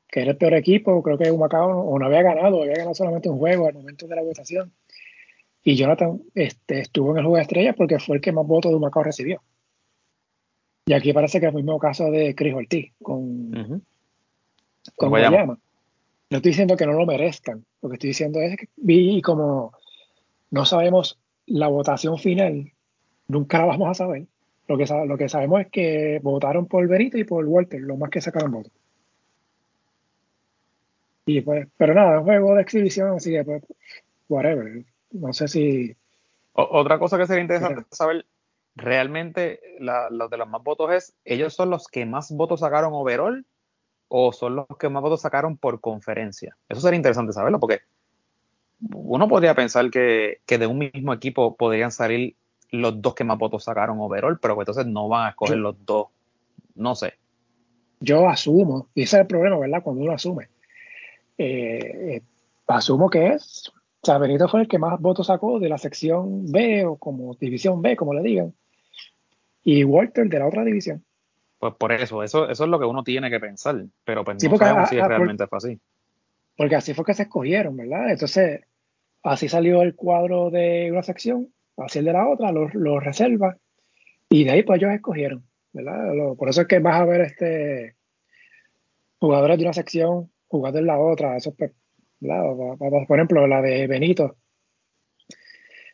que era el peor equipo, creo que Humacao o no había ganado, había ganado solamente un juego al momento de la votación. Y Jonathan este, estuvo en el juego de estrellas porque fue el que más votos de Humacao recibió. Y aquí parece que es el mismo caso de Chris Ortiz con, con Guayama. No estoy diciendo que no lo merezcan, lo que estoy diciendo es que vi como no sabemos la votación final, nunca la vamos a saber. Lo que, lo que sabemos es que votaron por Berito y por Walter, lo más que sacaron votos. Y pues, pero nada, juego de exhibición, así que pues, whatever. No sé si. otra cosa que sería interesante saber, realmente los de los más votos es, ¿ellos son los que más votos sacaron overall o son los que más votos sacaron por conferencia? Eso sería interesante saberlo porque uno podría pensar que, de un mismo equipo podrían salir los dos que más votos sacaron overall, pero entonces no van a escoger los dos. No sé. Yo asumo, y ese es el problema, ¿verdad? Cuando uno asume. Eh, eh, asumo que es, o sea, Benito fue el que más votos sacó de la sección B o como división B, como le digan, y Walter de la otra división. Pues por eso, eso, eso es lo que uno tiene que pensar, pero pues no sabemos si realmente fue así. Porque así fue que se escogieron, ¿verdad? Entonces, así salió el cuadro de una sección, así el de la otra, los lo reserva, y de ahí pues ellos escogieron, ¿verdad? por eso es que vas a ver este jugadores de una sección jugando en la otra, eso pues, Por ejemplo, la de Benito.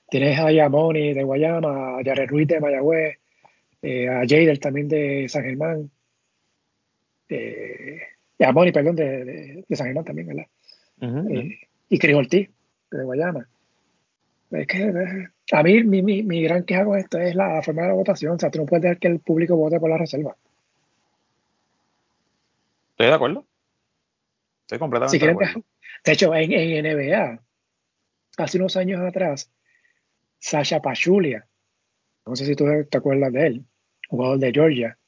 Tienes a Yamoni de Guayama, a Jared Ruiz de Mayagüez, eh, a Jader también de San Germán, eh, a Moni, perdón, de, San Germán también, ¿verdad? Eh, y Cris Ortiz, de Guayama. Es que a mí mi, mi, mi, gran queja con esto es la forma de la votación. O sea, tú no puedes dejar que el público vote por la reserva. Estoy de acuerdo. Estoy completamente de acuerdo. De hecho, en, en, NBA, hace unos años atrás, Sasha Pachulia, no sé si tú te acuerdas de él, jugador de Georgia,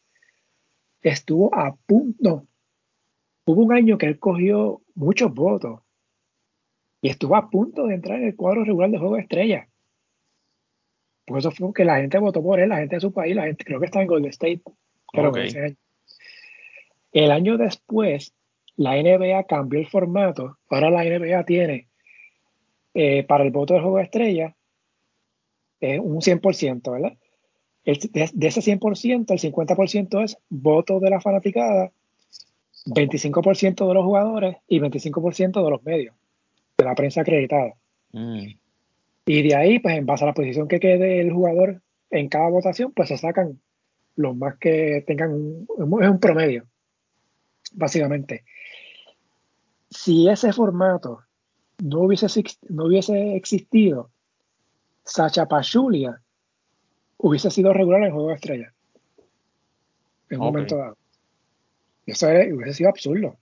estuvo a punto. Hubo un año que él cogió muchos votos y estuvo a punto de entrar en el cuadro regular de juego de estrella. Por eso fue que la gente votó por él, la gente de su país, la gente creo que está en Golden State. Pero El año después, la NBA cambió el formato. Ahora la NBA tiene eh, para el voto de juego de estrella eh, un 100%, ¿verdad? de, ese 100%, el 50% es voto de la fanaticada, 25% de los jugadores y 25% de los medios, de la prensa acreditada. Mm. Y de ahí, pues en base a la posición que quede el jugador en cada votación, pues se sacan los más que tengan un, es un promedio, básicamente. Si ese formato no hubiese, no hubiese existido, Sacha Pachulia hubiese sido regular en Juego de Estrellas. En un momento dado. Eso hubiese sido absurdo.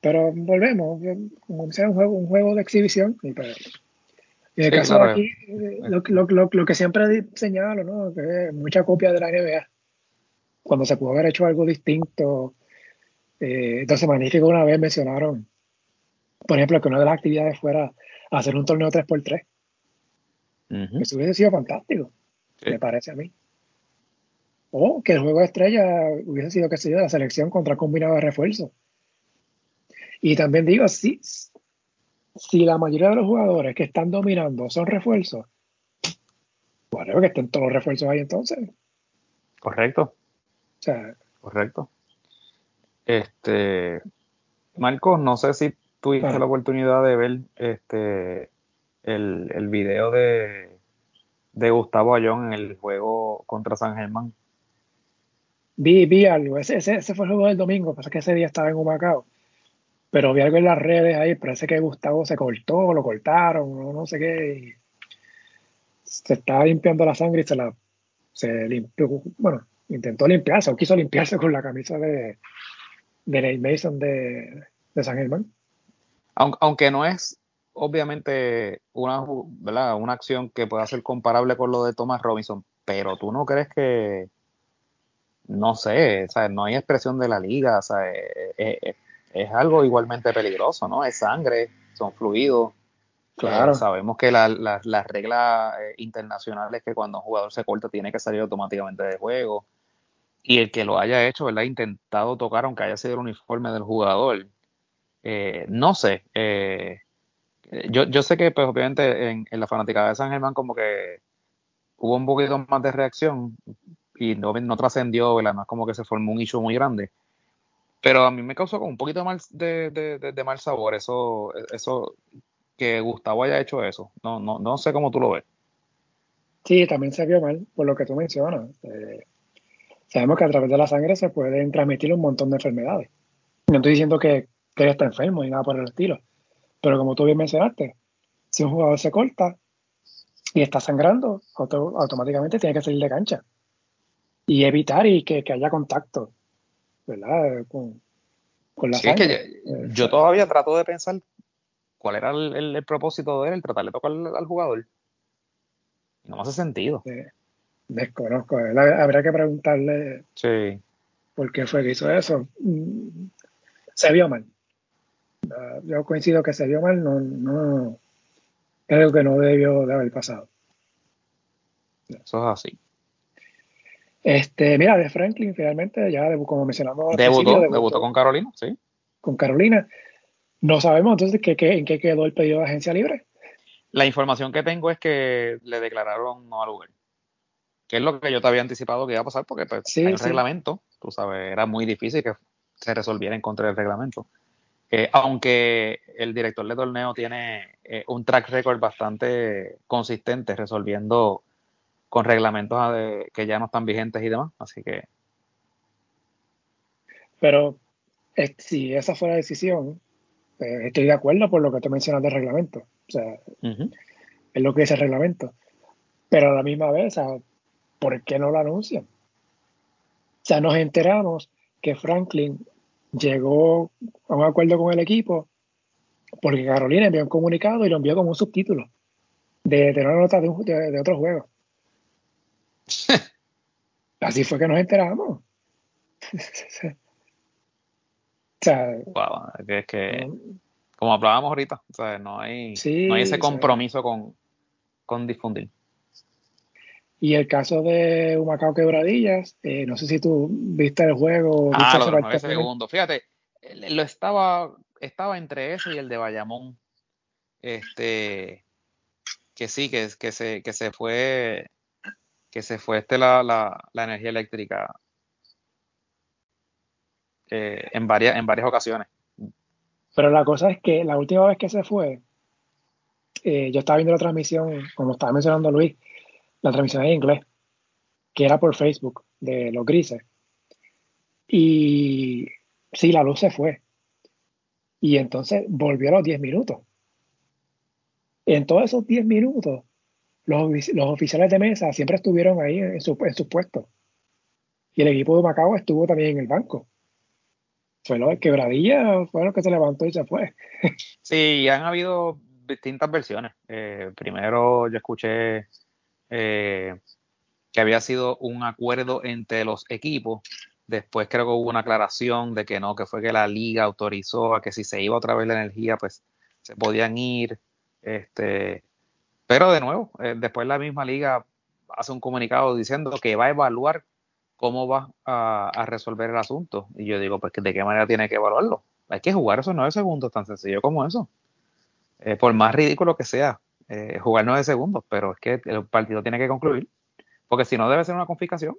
Pero volvemos, como sea un juego, un juego de exhibición. Y pues, en el caso de aquí, lo, lo, lo, que siempre señalo, ¿no? que es mucha copia de la NBA. Cuando se pudo haber hecho algo distinto. Eh, entonces, magnífico una vez mencionaron, por ejemplo, que una de las actividades fuera hacer un torneo 3x3. Eso hubiese sido fantástico, me parece a mí. O que el juego de estrella hubiese sido, que sé la selección contra combinado de refuerzo. Y también digo, si, si la mayoría de los jugadores que están dominando son refuerzos, bueno, que estén todos los refuerzos ahí entonces. Correcto. O sea, Correcto. Este, Marcos, no sé si tuviste la oportunidad de ver este el, el video de, de Gustavo Ayón en el juego contra San Germán. Vi, vi algo, ese, ese, fue el juego del domingo, pasa que ese día estaba en Humacao. Pero vi algo en las redes ahí, parece que Gustavo se cortó, lo cortaron, no, sé qué. se estaba limpiando la sangre y se la se limpió, bueno, intentó limpiarse o quiso limpiarse con la camisa de, de Nate Mason de, de San Germán. Aunque no es obviamente una, ¿verdad? una acción que pueda ser comparable con lo de Thomas Robinson, pero tú no crees que, no sé, no hay expresión de la liga, o sea, eh, eh, eh, es, algo igualmente peligroso, ¿no? Es sangre, son fluidos. Claro. sabemos que las reglas internacionales que cuando un jugador se corta tiene que salir automáticamente de juego. Y el que lo haya hecho, ¿verdad? Intentado tocar, aunque haya sido el uniforme del jugador. no sé. Eh, yo, yo sé que, pues, obviamente, en, la fanática de San Germán, como que hubo un poquito más de reacción y no, no trascendió, ¿verdad? No es como que se formó un issue muy grande. Pero a mí me causó como un poquito mal de, de, mal sabor eso, eso que Gustavo haya hecho eso. No, no, no sé cómo tú lo ves. Sí, también se vio mal, por lo que tú mencionas. Eh, sabemos que a través de la sangre se pueden transmitir un montón de enfermedades. No estoy diciendo que, que él está enfermo ni nada por el estilo Pero como tú bien mencionaste, si un jugador se corta y está sangrando, automáticamente tiene que salir de cancha y evitar y que, haya contacto, ¿verdad? Con, la sangre. yo, todavía trato de pensar cuál era el, propósito de él, el tratar de tocar al, jugador. No hace sentido. desconozco. Habría que preguntarle sí. por qué fue que hizo eso. Se vio mal. Yo coincido que se vio mal, no, no creo que no debió de haber pasado. Eso es así. Este, mira, de Franklin finalmente, ya como mencionamos. Debutó, debutó, con Carolina, sí. Con Carolina. No sabemos entonces qué, en qué quedó el pedido de agencia libre. La información que tengo es que le declararon no al lugar. Que es lo que yo te había anticipado que iba a pasar, porque pues, hay un reglamento, tú sabes, era muy difícil que se resolviera en contra del reglamento. Eh, aunque el director de torneo tiene eh, un track record bastante consistente resolviendo con reglamentos que ya no están vigentes y demás, así que... Pero eh, si esa fue la decisión, eh, estoy de acuerdo por lo que tú mencionas del reglamento, o sea, es lo que dice el reglamento, pero a la misma vez, ¿por qué no lo anuncian? O sea, nos enteramos que Franklin llegó a un acuerdo con el equipo porque Carolina envió un comunicado y lo envió como un subtítulo de, de una nota de, de otro juego. <laughs> Así fue que nos enteramos. <laughs> o sea, es que, como hablábamos ahorita, no, hay, no hay ese compromiso con, con difundir. Y el caso de Humacao Quebradillas, eh, no sé si tú viste el juego. Ah, los nueve segundos. Fíjate, lo estaba, estaba entre ese y el de Bayamón. Este, que sí, que, que, se, que se fue que se fue este la, la, energía eléctrica eh, en, varias, en varias ocasiones. Pero la cosa es que la última vez que se fue, eh, yo estaba viendo la transmisión, como estaba mencionando Luis, la transmisión en inglés, que era por Facebook, de los grises. Y sí, la luz se fue. Y entonces volvió a los 10 minutos. En todos esos 10 minutos, los, oficiales de mesa siempre estuvieron ahí en, su, en sus puestos. Y el equipo de Macao estuvo también en el banco. Fue lo de quebradilla, fue lo que se levantó y se fue. <laughs> Sí, han habido distintas versiones. Eh, primero yo escuché eh, que había sido un acuerdo entre los equipos. Después creo que hubo una aclaración de que no, que fue que la liga autorizó a que si se iba otra vez la energía, pues se podían ir. Este, pero de nuevo, eh, después la misma liga hace un comunicado diciendo que va a evaluar cómo va a, resolver el asunto. Y yo digo, pues, ¿de qué manera tiene que evaluarlo? Hay que jugar esos nueve segundos, tan sencillo como eso. Eh, por más ridículo que sea, eh, jugar nueve segundos, pero es que el partido tiene que concluir. Porque si no, debe ser una confiscación.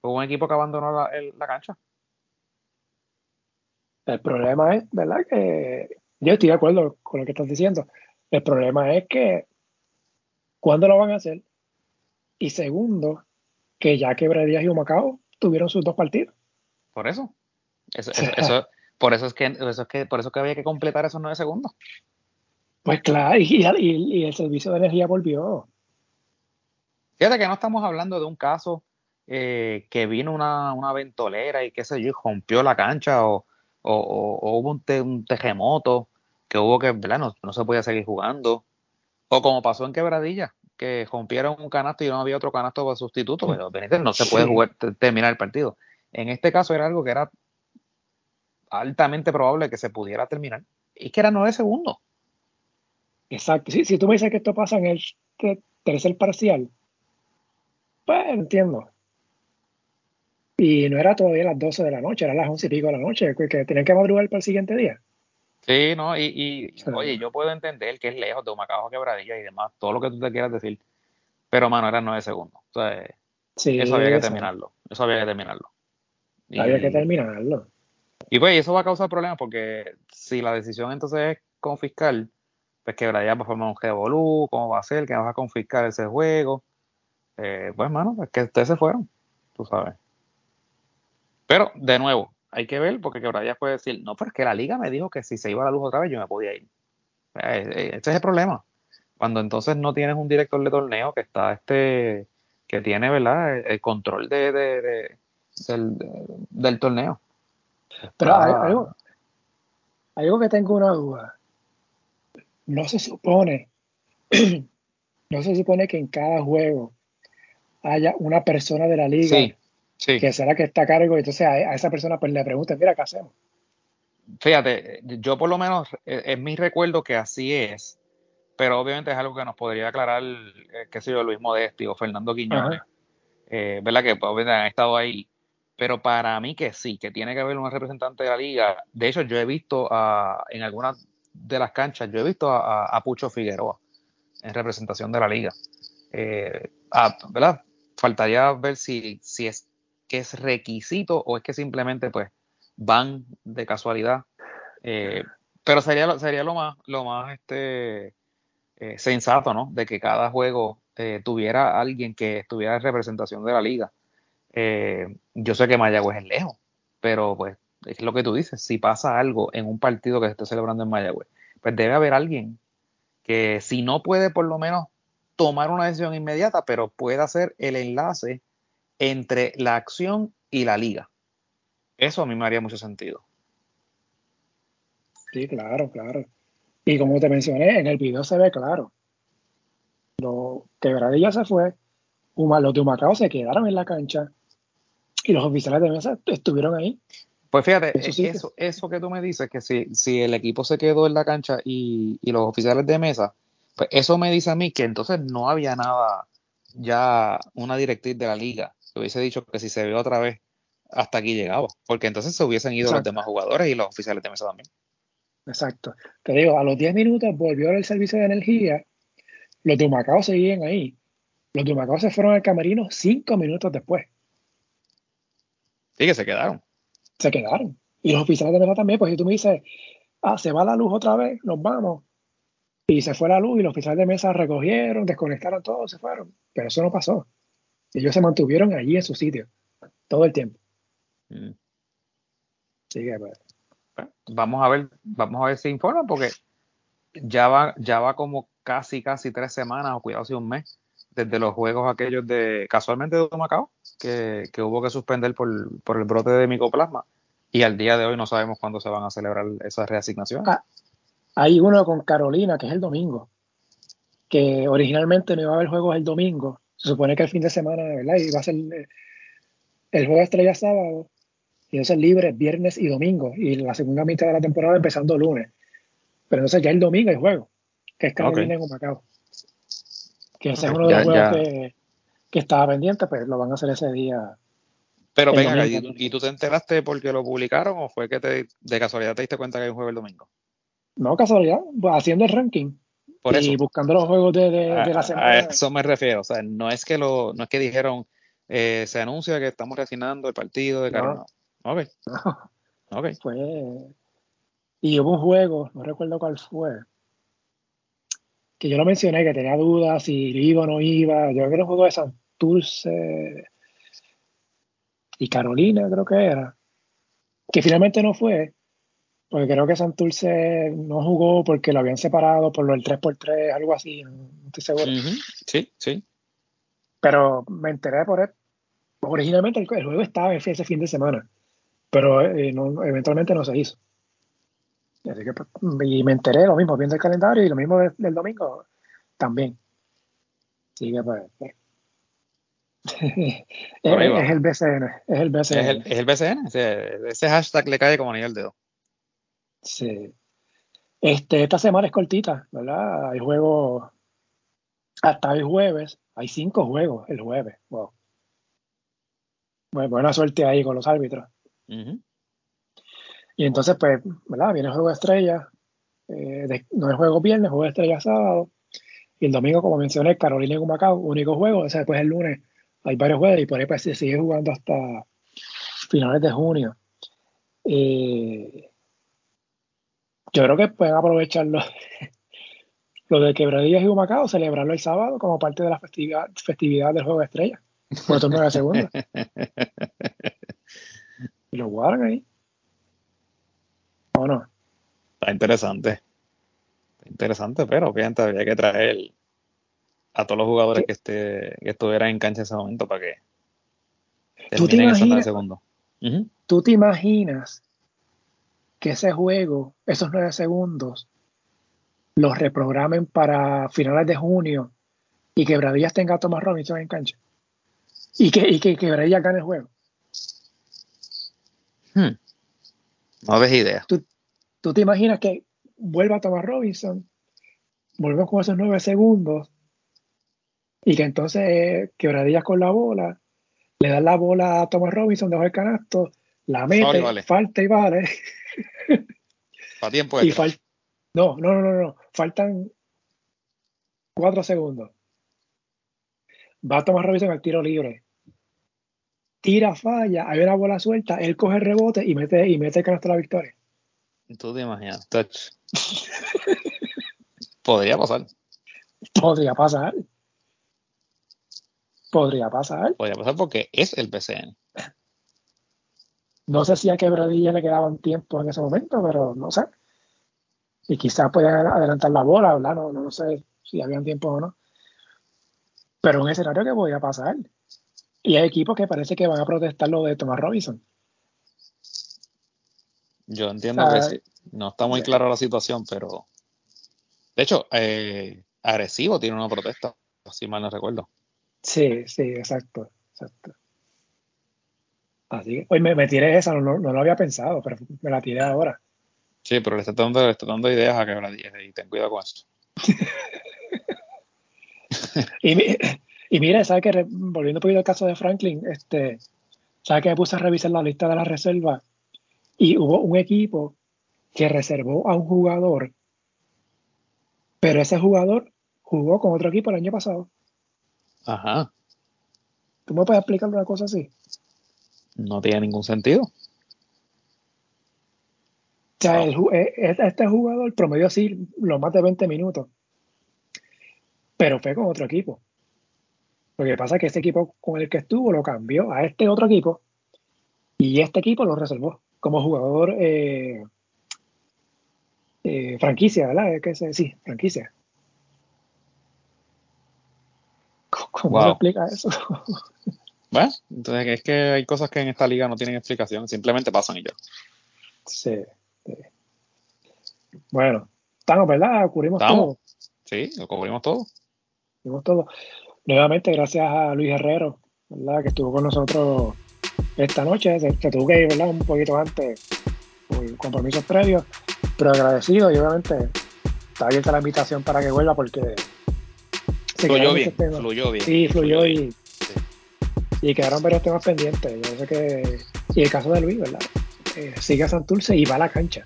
Fue un equipo que abandonó la, la cancha. El problema es, ¿verdad? Que yo estoy de acuerdo con lo que estás diciendo. El problema es que ¿Cuándo lo van a hacer? Y segundo, que ya Quebradías y Humacao tuvieron sus dos partidos. Por eso. por eso es que, eso es que, por eso que había que completar esos nueve segundos. Pues claro, y, el servicio de energía volvió. Fíjate que no estamos hablando de un caso eh, que vino una, una, ventolera y qué sé yo, y rompió la cancha o, hubo un, un, terremoto que hubo que, ¿verdad? No, no, se podía seguir jugando. O como pasó en Quebradilla, que rompieron un canasto y no había otro canasto para sustituto, pero no se puede jugar, terminar el partido. En este caso era algo que era altamente probable que se pudiera terminar. Y que era nueve segundos. Exacto. Si, tú me dices que esto pasa en el tercer parcial, pues entiendo. Y no era todavía las 12 de la noche, era las 11 y pico de la noche, que tenían que madrugar para el siguiente día. Sí, no, y, oye, yo puedo entender que es lejos de un a Quebradilla y demás, todo lo que tú te quieras decir, pero mano, eran nueve segundos. O sea, eso había que terminarlo, eso había que terminarlo. había que terminarlo. Y pues eso va a causar problemas porque si la decisión entonces es confiscar, pues Quebradilla va a formar un revolú, cómo va a ser, que vas a confiscar ese juego. Eh, pues mano, es que ustedes se fueron, tú sabes. Pero, de nuevo, hay que ver, porque Quebradillas puede decir, no, pero es que la liga me dijo que si se iba a la luz otra vez yo me podía ir. Este es el problema. Cuando entonces no tienes un director de torneo que está este que tiene, ¿verdad? El, control de, de, del, torneo. Pero hay, algo, algo que tengo una duda. No se supone, <clears throat> no se supone que en cada juego haya una persona de la liga que será que está a cargo y entonces a, esa persona pues le pregunten, mira, ¿qué hacemos? Fíjate, yo por lo menos es, es mi recuerdo que así es pero obviamente es algo que nos podría aclarar, eh, qué sé yo, Luis Modesti o Fernando Quiñones, eh, ¿verdad? Que pues, obviamente han estado ahí. Pero para mí que sí, que tiene que haber un representante de la liga. De hecho, yo he visto en algunas de las canchas, yo he visto a, Pucho Figueroa en representación de la liga. Eh, ¿Verdad? Faltaría ver si, si es es requisito o es que simplemente pues van de casualidad. Eh, pero sería, sería lo más, lo más este eh, sensato, ¿no? De que cada juego eh, tuviera alguien que estuviera en representación de la liga. Yo sé que Mayagüez es lejos, pero pues es lo que tú dices, si pasa algo en un partido que se esté celebrando en Mayagüez, pues debe haber alguien que si no puede por lo menos tomar una decisión inmediata, pero pueda hacer el enlace entre la acción y la liga. Eso a mí me haría mucho sentido. Sí, claro, claro. Y como te mencioné, en el video se ve claro. Lo, Quebradilla se fue, los de Humacao se quedaron en la cancha y los oficiales de mesa estuvieron ahí. Pues fíjate, eso, eso, que tú me dices, que si, si el equipo se quedó en la cancha y, los oficiales de mesa, pues eso me dice a mí que entonces no había nada, ya una directriz de la liga. Hubiese dicho que si se ve otra vez, hasta aquí llegaba. Porque entonces se hubiesen ido los demás jugadores y los oficiales de mesa también. Exacto. Te digo, a los 10 minutos volvió el servicio de energía. Los de Humacao seguían ahí. Los de Humacao se fueron al camerino 5 minutos después. Sí, que se quedaron. Se quedaron. Y los oficiales de mesa también, pues si tú me dices, ah, se va la luz otra vez, nos vamos. Y se fue la luz y los oficiales de mesa recogieron, desconectaron todo, se fueron. Pero eso no pasó. Ellos se mantuvieron allí en su sitio todo el tiempo. Mm. Sí, pues, vamos a ver, vamos a ver si informa, porque ya va, ya va como casi, casi tres semanas, o cuidado si un mes, desde los juegos aquellos de, casualmente de Macao, que, que hubo que suspender por, por, el brote de micoplasma. Y al día de hoy no sabemos cuándo se van a celebrar esas reasignaciones. Ah, hay uno con Carolina, que es el domingo, que originalmente no iba a haber juegos el domingo. Se supone que el fin de semana, ¿verdad? Iba a ser el, el juego estrella sábado y entonces libre viernes y domingo, y la segunda mitad de la temporada empezando lunes. Pero entonces ya el domingo hay juego, que es Carolina okay. en Macao. Que ese es uno de los juegos que, que, estaba pendiente, pues lo van a hacer ese día. Pero venga, ¿y, tú te enteraste porque lo publicaron o fue que te, de casualidad te diste cuenta que hay un juego el domingo? No, casualidad, pues, haciendo el ranking. Y buscando los juegos de, de, la semana. A eso me refiero, o sea, no es que lo, no es que dijeron eh, se anuncia que estamos refinando el partido de Carolina. Ok. ok. Fue. Y hubo un juego, no recuerdo cuál fue, que yo lo mencioné, que tenía dudas si iba o no iba. Yo creo que era un juego de Santurce y Carolina, creo que era. Que finalmente no fue, porque creo que Santurce no jugó porque lo habían separado por lo del 3x3, algo así, no, estoy seguro. Sí, sí. Pero me enteré por él. Originalmente el, juego estaba ese fin de semana pero eh, eventualmente no se hizo. Así que, pues, y me enteré lo mismo viendo el calendario y lo mismo del domingo también. Así que pues, pues <laughs> es, el BCN, es el BCN. Es el, es el BCN, ese, hashtag le cae como anillo al dedo. Sí. Este, esta semana es cortita, ¿verdad? Hay juegos hasta el jueves, hay cinco juegos el jueves. Wow. Bueno, buena suerte ahí con los árbitros. Y entonces, pues, ¿verdad? Viene el juego de estrella. Eh, no es juego viernes, juego de estrella sábado. Y el domingo, como mencioné, Carolina y Humacao, único juego. O sea, después el lunes hay varios juegos y por ahí pues, se sigue jugando hasta finales de junio. Eh, yo creo que pueden aprovecharlo <laughs> lo de Quebradillas y Humacao, celebrarlo el sábado como parte de la festividad, festividad del juego de estrella. Por turno de segunda. <laughs> y lo guardan ahí. ¿O no? Está interesante. Interesante, pero obviamente había que traer a todos los jugadores que, esté, que estuvieran en cancha en ese momento para que ¿Tú te, imaginas, segundo. ¿Tú te imaginas que ese juego, esos nueve segundos, los reprogramen para finales de junio y que Bradillas tenga a Thomas Robinson en cancha? Y que, y que, Bradillas gane el juego. Hmm. No ves idea. ¿Tú, ¿Tú, te imaginas que vuelva Thomas Robinson, volvemos con esos nueve segundos y que entonces Quebradillas con la bola, le da la bola a Thomas Robinson debajo el canasto, la mete, falta y vale. <laughs> Para tiempo y no, no, no, no, no, faltan cuatro segundos. Va a Thomas Robinson al tiro libre. Tira, falla, hay una bola suelta, él coge el rebote y mete, y mete el canasto a la victoria. Tú te imaginas, touch. Podría pasar. Podría pasar. Podría pasar. Podría pasar porque es el PCN. No sé si a Quebradilla le quedaban tiempo en ese momento, pero no sé. Y quizás podían adelantar la bola, ¿verdad? No, no sé si habían tiempo o no. Pero un escenario que podía pasar. Y hay equipos que parece que van a protestar lo de Thomas Robinson. Yo entiendo que sí. No está muy clara la situación, pero. De hecho, eh, Agresivo tiene una protesta, si mal no recuerdo. Sí, sí, exacto, exacto. Así que, hoy me, me tiré esa, no, no, lo había pensado, pero me la tiré ahora. Sí, pero le está dando, le está dando ideas a que la y ten cuidado con eso. <laughs> y, y mire, ¿sabes que Volviendo un poquito al caso de Franklin, este, ¿sabes que me puse a revisar la lista de la reserva? Y hubo un equipo que reservó a un jugador, pero ese jugador jugó con otro equipo el año pasado. Ajá. ¿Tú me puedes explicar una cosa así? No tiene ningún sentido. O sea, eh, este jugador promedió así los más de 20 minutos, pero fue con otro equipo. Lo que pasa es que ese equipo con el que estuvo lo cambió a este otro equipo y este equipo lo reservó como jugador eh, eh, franquicia, ¿verdad? Que sí, franquicia. <laughs> ¿Cómo se explica eso? <laughs> bueno, entonces es que hay cosas que en esta liga no tienen explicación, simplemente pasan y ya. Sí. Bueno, estamos, ¿verdad? Cubrimos todo. Sí, lo cubrimos todo. Cubrimos todo. Nuevamente, gracias a Luis Herrero, ¿verdad? Que estuvo con nosotros esta noche. Se, tuvo que ir, ¿verdad? Un poquito antes por compromisos previos, pero agradecido y obviamente está abierta la invitación para que vuelva porque fluyó bien, fluyó bien. Sí, fluyó, y, y quedaron varios temas pendientes. Yo sé que, y el caso de Luis, ¿verdad? Eh, sigue a Santurce y va a la cancha,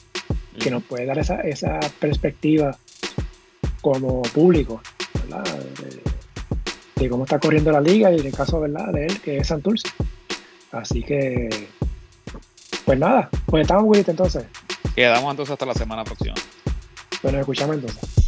que nos puede dar esa, esa perspectiva como público, ¿verdad? De, cómo está corriendo la liga y en el caso, ¿verdad? De él, que es Santurce. Así que, pues nada, pues estamos, Willy, entonces. Quedamos entonces hasta la semana próxima. Bueno, escuchamos entonces.